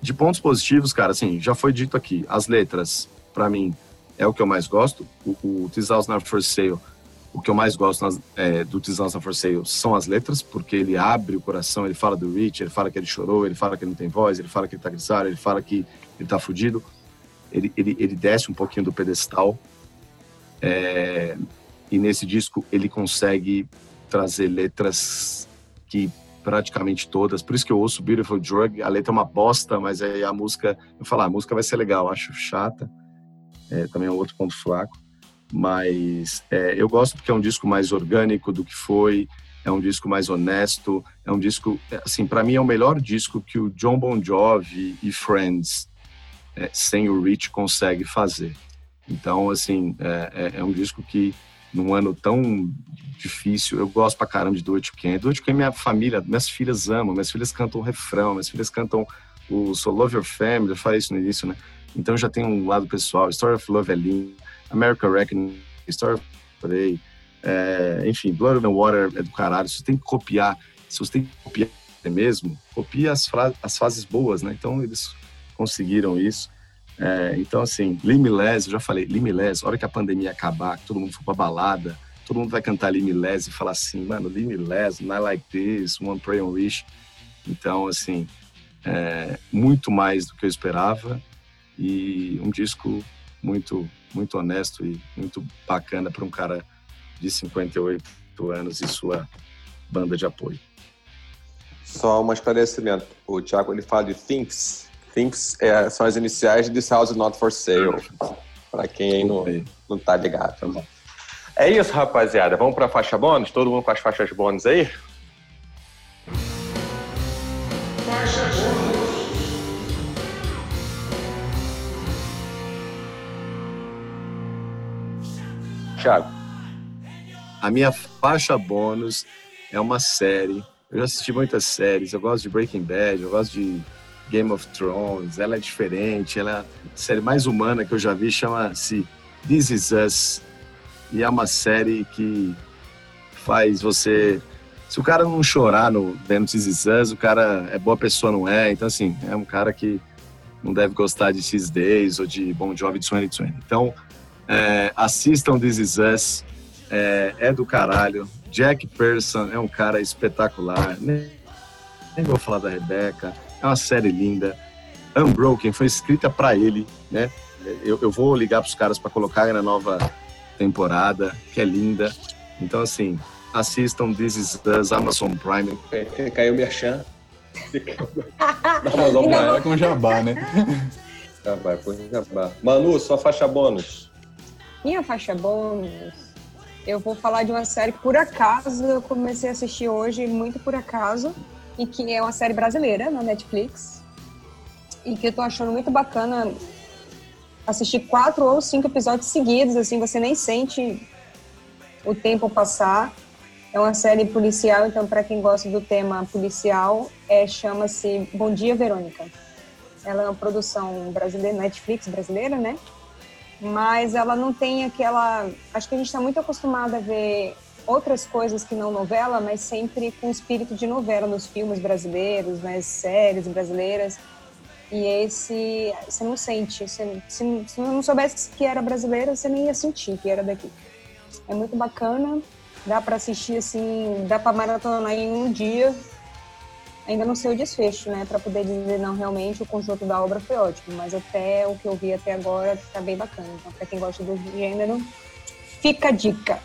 de pontos positivos, cara, assim, já foi dito aqui, as letras, para mim, é o que eu mais gosto. O, o This House Not For Sale o que eu mais gosto nas, é, do Design for Sale são as letras, porque ele abre o coração, ele fala do Rich, ele fala que ele chorou, ele fala que ele não tem voz, ele fala que ele tá grisalho, ele fala que ele tá fudido. Ele, ele, ele desce um pouquinho do pedestal. É, e nesse disco ele consegue trazer letras que praticamente todas, por isso que eu ouço Beautiful Drug, a letra é uma bosta, mas aí a música, eu falo, ah, a música vai ser legal, acho chata, é, também é um outro ponto fraco. Mas é, eu gosto porque é um disco mais orgânico do que foi, é um disco mais honesto, é um disco, assim, para mim é o melhor disco que o John Bon Jovi e Friends, é, sem o Rich, consegue fazer. Então, assim, é, é, é, um disco que, num ano tão difícil, eu gosto pra caramba de Do It Can. Do It Can, minha família, minhas filhas amam, minhas filhas cantam o refrão, minhas filhas cantam o So Love Your Family, eu falei isso no início, né? Então já tem um lado pessoal, Story of Love é lindo, America Reckoning, Story Play, é, enfim, Blood and Water é do caralho. Você tem que copiar, se você tem que copiar mesmo, copia as, as fases boas, né? Então eles conseguiram isso. É, então, assim, Limiles, eu já falei, Limiles, a hora que a pandemia acabar, que todo mundo for pra balada, todo mundo vai cantar Limiles e falar assim, mano, Limiles, Not Like This, One Pray on Wish. Então, assim, é, muito mais do que eu esperava e um disco muito muito honesto e muito bacana para um cara de 58 anos e sua banda de apoio. Só um esclarecimento. O Thiago ele fala de Thinks. Thinks é, são as iniciais de This House Not For Sale. Para quem aí não, não tá ligado. Tá é isso, rapaziada. Vamos para a faixa bônus? Todo mundo com as faixas bônus aí? Faixa bônus. Thiago. A minha faixa bônus é uma série. Eu já assisti muitas séries. Eu gosto de Breaking Bad, eu gosto de Game of Thrones. Ela é diferente. Ela é a série mais humana que eu já vi. Chama-se This Is Us. E é uma série que faz você. Se o cara não chorar no vendo This Is Us, o cara é boa pessoa, não é? Então, assim, é um cara que não deve gostar de X Days ou de Bon Jovi 2020. Então, é, assistam This Is Us é, é do caralho. Jack Pearson é um cara espetacular. Nem, nem vou falar da Rebecca. É uma série linda. Unbroken foi escrita para ele, né? Eu, eu vou ligar para os caras para colocar na nova temporada, que é linda. Então, assim, assistam This Is Us, Amazon Prime. Caiu o Merchan. Amazon Prime é com jabá, né? <laughs> Jabá, com jabá. Manu, sua faixa bônus. Minha faixa bônus eu vou falar de uma série que por acaso eu comecei a assistir hoje, muito por acaso, e que é uma série brasileira na Netflix. E que eu tô achando muito bacana assistir quatro ou cinco episódios seguidos, assim, você nem sente o tempo passar. É uma série policial, então para quem gosta do tema policial, é chama-se Bom Dia Verônica. Ela é uma produção brasileira, Netflix brasileira, né? mas ela não tem aquela. Acho que a gente está muito acostumado a ver outras coisas que não novela, mas sempre com espírito de novela nos filmes brasileiros, nas séries brasileiras. E esse você não sente. Você, se, se não soubesse que era brasileira, você nem ia sentir que era daqui. É muito bacana, dá para assistir assim, dá para maratonar em um dia ainda não sei o desfecho, né, para poder dizer não realmente o conjunto da obra foi ótimo, mas até o que eu vi até agora tá bem bacana. Então, para quem gosta do gênero, fica a dica.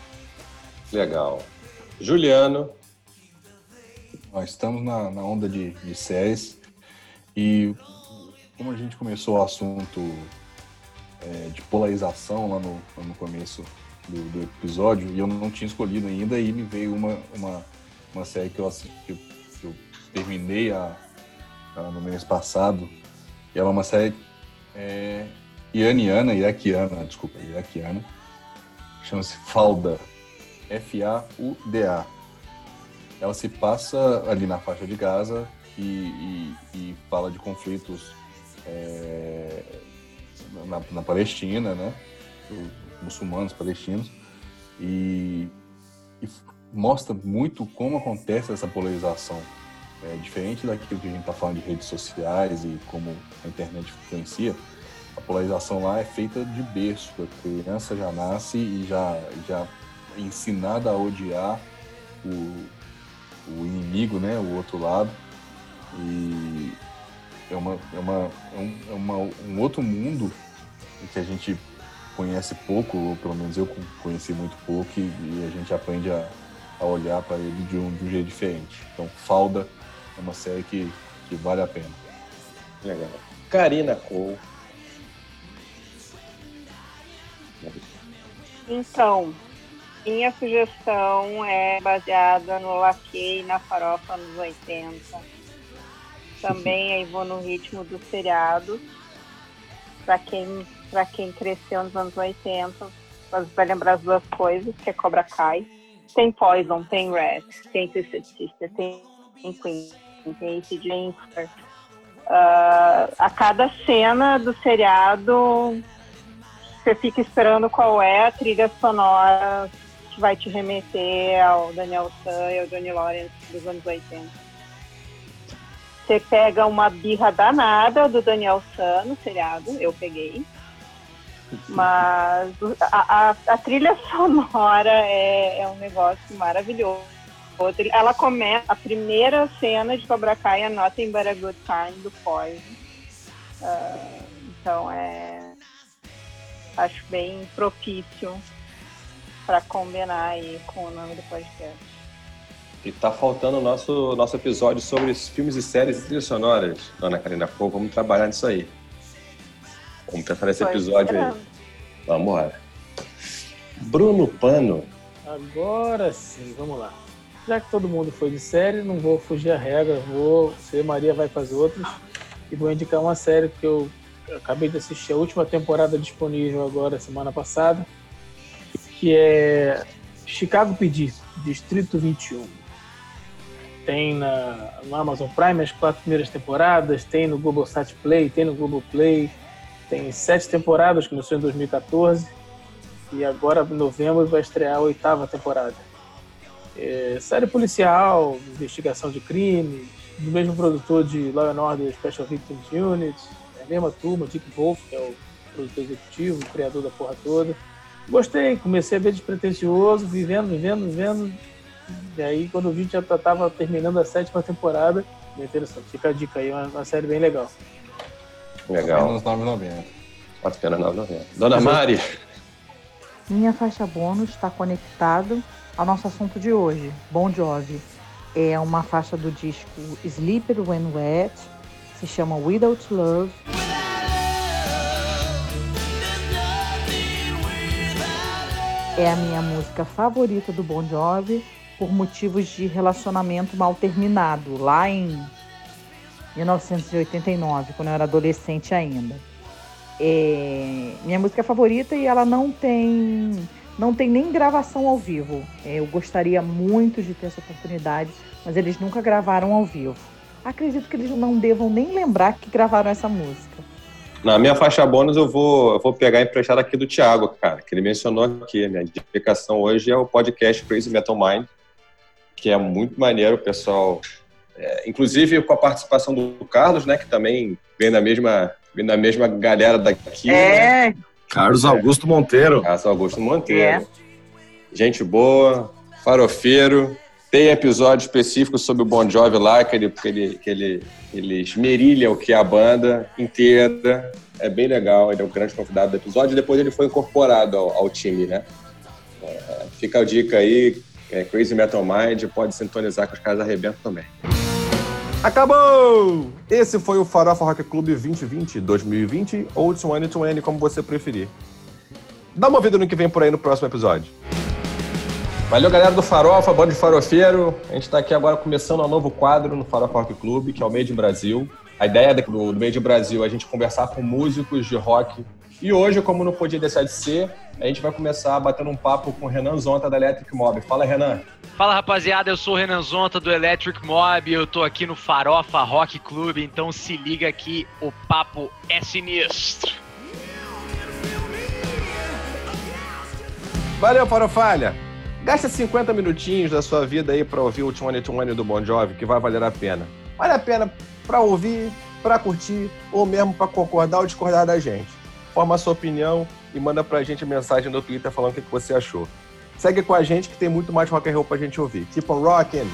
Legal. Juliano. Nós estamos na, na onda de, de séries e como a gente começou o assunto é, de polarização lá no, no começo do, do, episódio e eu não tinha escolhido ainda e me veio uma, uma, uma série que eu, assisti, terminei a, a, no mês passado. E ela é uma série é, iraniana, iraquiana, desculpa, iraquiana. Chama-se Falda. F-A-U-D-A. Ela se passa ali na faixa de Gaza e, e, e fala de conflitos é, na, na, Palestina, né? Os muçulmanos palestinos. E, e mostra muito como acontece essa polarização é, diferente daquilo que a gente está falando de redes sociais e como a internet influencia, a polarização lá é feita de berço. A criança já nasce e já, já ensinada a odiar o, o inimigo, né, o outro lado. E é, uma, é, uma, é, um, é uma, um outro mundo que a gente conhece pouco, ou pelo menos eu conheci muito pouco, e, e a gente aprende a, a olhar para ele de um, de um jeito diferente. Então, Falda é uma série que, que vale a pena. Legal. Karina Cole. Então, minha sugestão é baseada no Laquei na farofa nos 80. Também aí vou no ritmo do seriado. Para quem, quem cresceu nos anos 80, vai lembrar as duas coisas, que é Cobra Kai. Tem Poison, tem Red, tem Twisted tem Queen tem esse de uh, a cada cena do seriado você fica esperando qual é a trilha sonora que vai te remeter ao Daniel San e ao Johnny Lawrence dos anos 80. Você pega uma birra danada do Daniel San no seriado, eu peguei. Mas a, a, a trilha <laughs> sonora é, é um negócio maravilhoso ela começa a primeira cena de Cobra Kai é Nothing But a Good Time do Poison. Uh, então é acho bem propício para combinar aí com o nome do podcast. E tá faltando o nosso, nosso episódio sobre os filmes e séries e trilhas sonoras, dona Karina Pô. Vamos trabalhar nisso aí. Vamos pensar nesse episódio aí. Vamos embora. Bruno Pano. Agora sim, vamos lá. Já que todo mundo foi de série, não vou fugir a regra, vou ser Maria vai para as outras e vou indicar uma série que eu acabei de assistir a última temporada disponível agora semana passada, que é Chicago PD, Distrito 21. Tem na, no Amazon Prime as quatro primeiras temporadas, tem no Google Sat Play, tem no Google Play, tem sete temporadas, começou em 2014 e agora em novembro vai estrear a oitava temporada. É, série policial, investigação de crimes, do mesmo produtor de Law and Order Special Victims Unit, é a mesma turma, Dick Wolf, que é o produtor executivo, o criador da porra toda. Gostei, comecei a ver despretensioso, vivendo, vivendo, vivendo. E aí, quando eu vi, já estava terminando a sétima temporada. Bem interessante. Fica a dica aí, uma, uma série bem legal. Legal. Apenas 9,90. Apenas 9,90. Dona Mari. Minha faixa bônus está conectado ao nosso assunto de hoje, Bon Jovi. É uma faixa do disco Sleeper When Wet, se chama Without Love. É a minha música favorita do Bon Jovi por motivos de relacionamento mal terminado, lá em 1989, quando eu era adolescente ainda. É minha música favorita e ela não tem não tem nem gravação ao vivo. É, eu gostaria muito de ter essa oportunidade, mas eles nunca gravaram ao vivo. Acredito que eles não devam nem lembrar que gravaram essa música. Na minha faixa bônus, eu vou, eu vou pegar emprestado aqui do Thiago, cara, que ele mencionou aqui. Minha indicação hoje é o podcast Crazy Metal Mind, que é muito maneiro, pessoal. É, inclusive com a participação do Carlos, né, que também vem da mesma, vem da mesma galera daqui. É, né? Carlos Augusto Monteiro. Carlos Augusto Monteiro. Gente boa, farofeiro. Tem episódio específico sobre o Bon Jovi lá, que ele, que ele, que ele, ele esmerilha o que é a banda inteira. É bem legal, ele é o grande convidado do episódio. Depois ele foi incorporado ao, ao time, né? É, fica a dica aí, é Crazy Metal Mind, pode sintonizar que os caras arrebentam também. Acabou! Esse foi o Farofa Rock Club 2020, 2020 ou 2020, como você preferir. Dá uma vida no que vem por aí no próximo episódio. Valeu, galera do Farofa, bando de farofeiro. A gente está aqui agora começando um novo quadro no Farofa Rock Club, que é o Made in Brasil. A ideia do Made in Brasil é a gente conversar com músicos de rock. E hoje, como não podia deixar de ser, a gente vai começar batendo um papo com o Renan Zonta da Electric Mob. Fala, Renan. Fala rapaziada, eu sou o Renan Zonta do Electric Mob, eu tô aqui no Farofa Rock Club, então se liga aqui, o papo é sinistro. Valeu, Farofalha! Gasta 50 minutinhos da sua vida aí pra ouvir o 2020 do Bon Jovi, que vai valer a pena. Vale a pena pra ouvir, pra curtir, ou mesmo pra concordar ou discordar da gente. Forma a sua opinião e manda pra gente mensagem no Twitter falando o que você achou. Segue com a gente que tem muito mais rock and roll pra gente ouvir. Keep on rocking!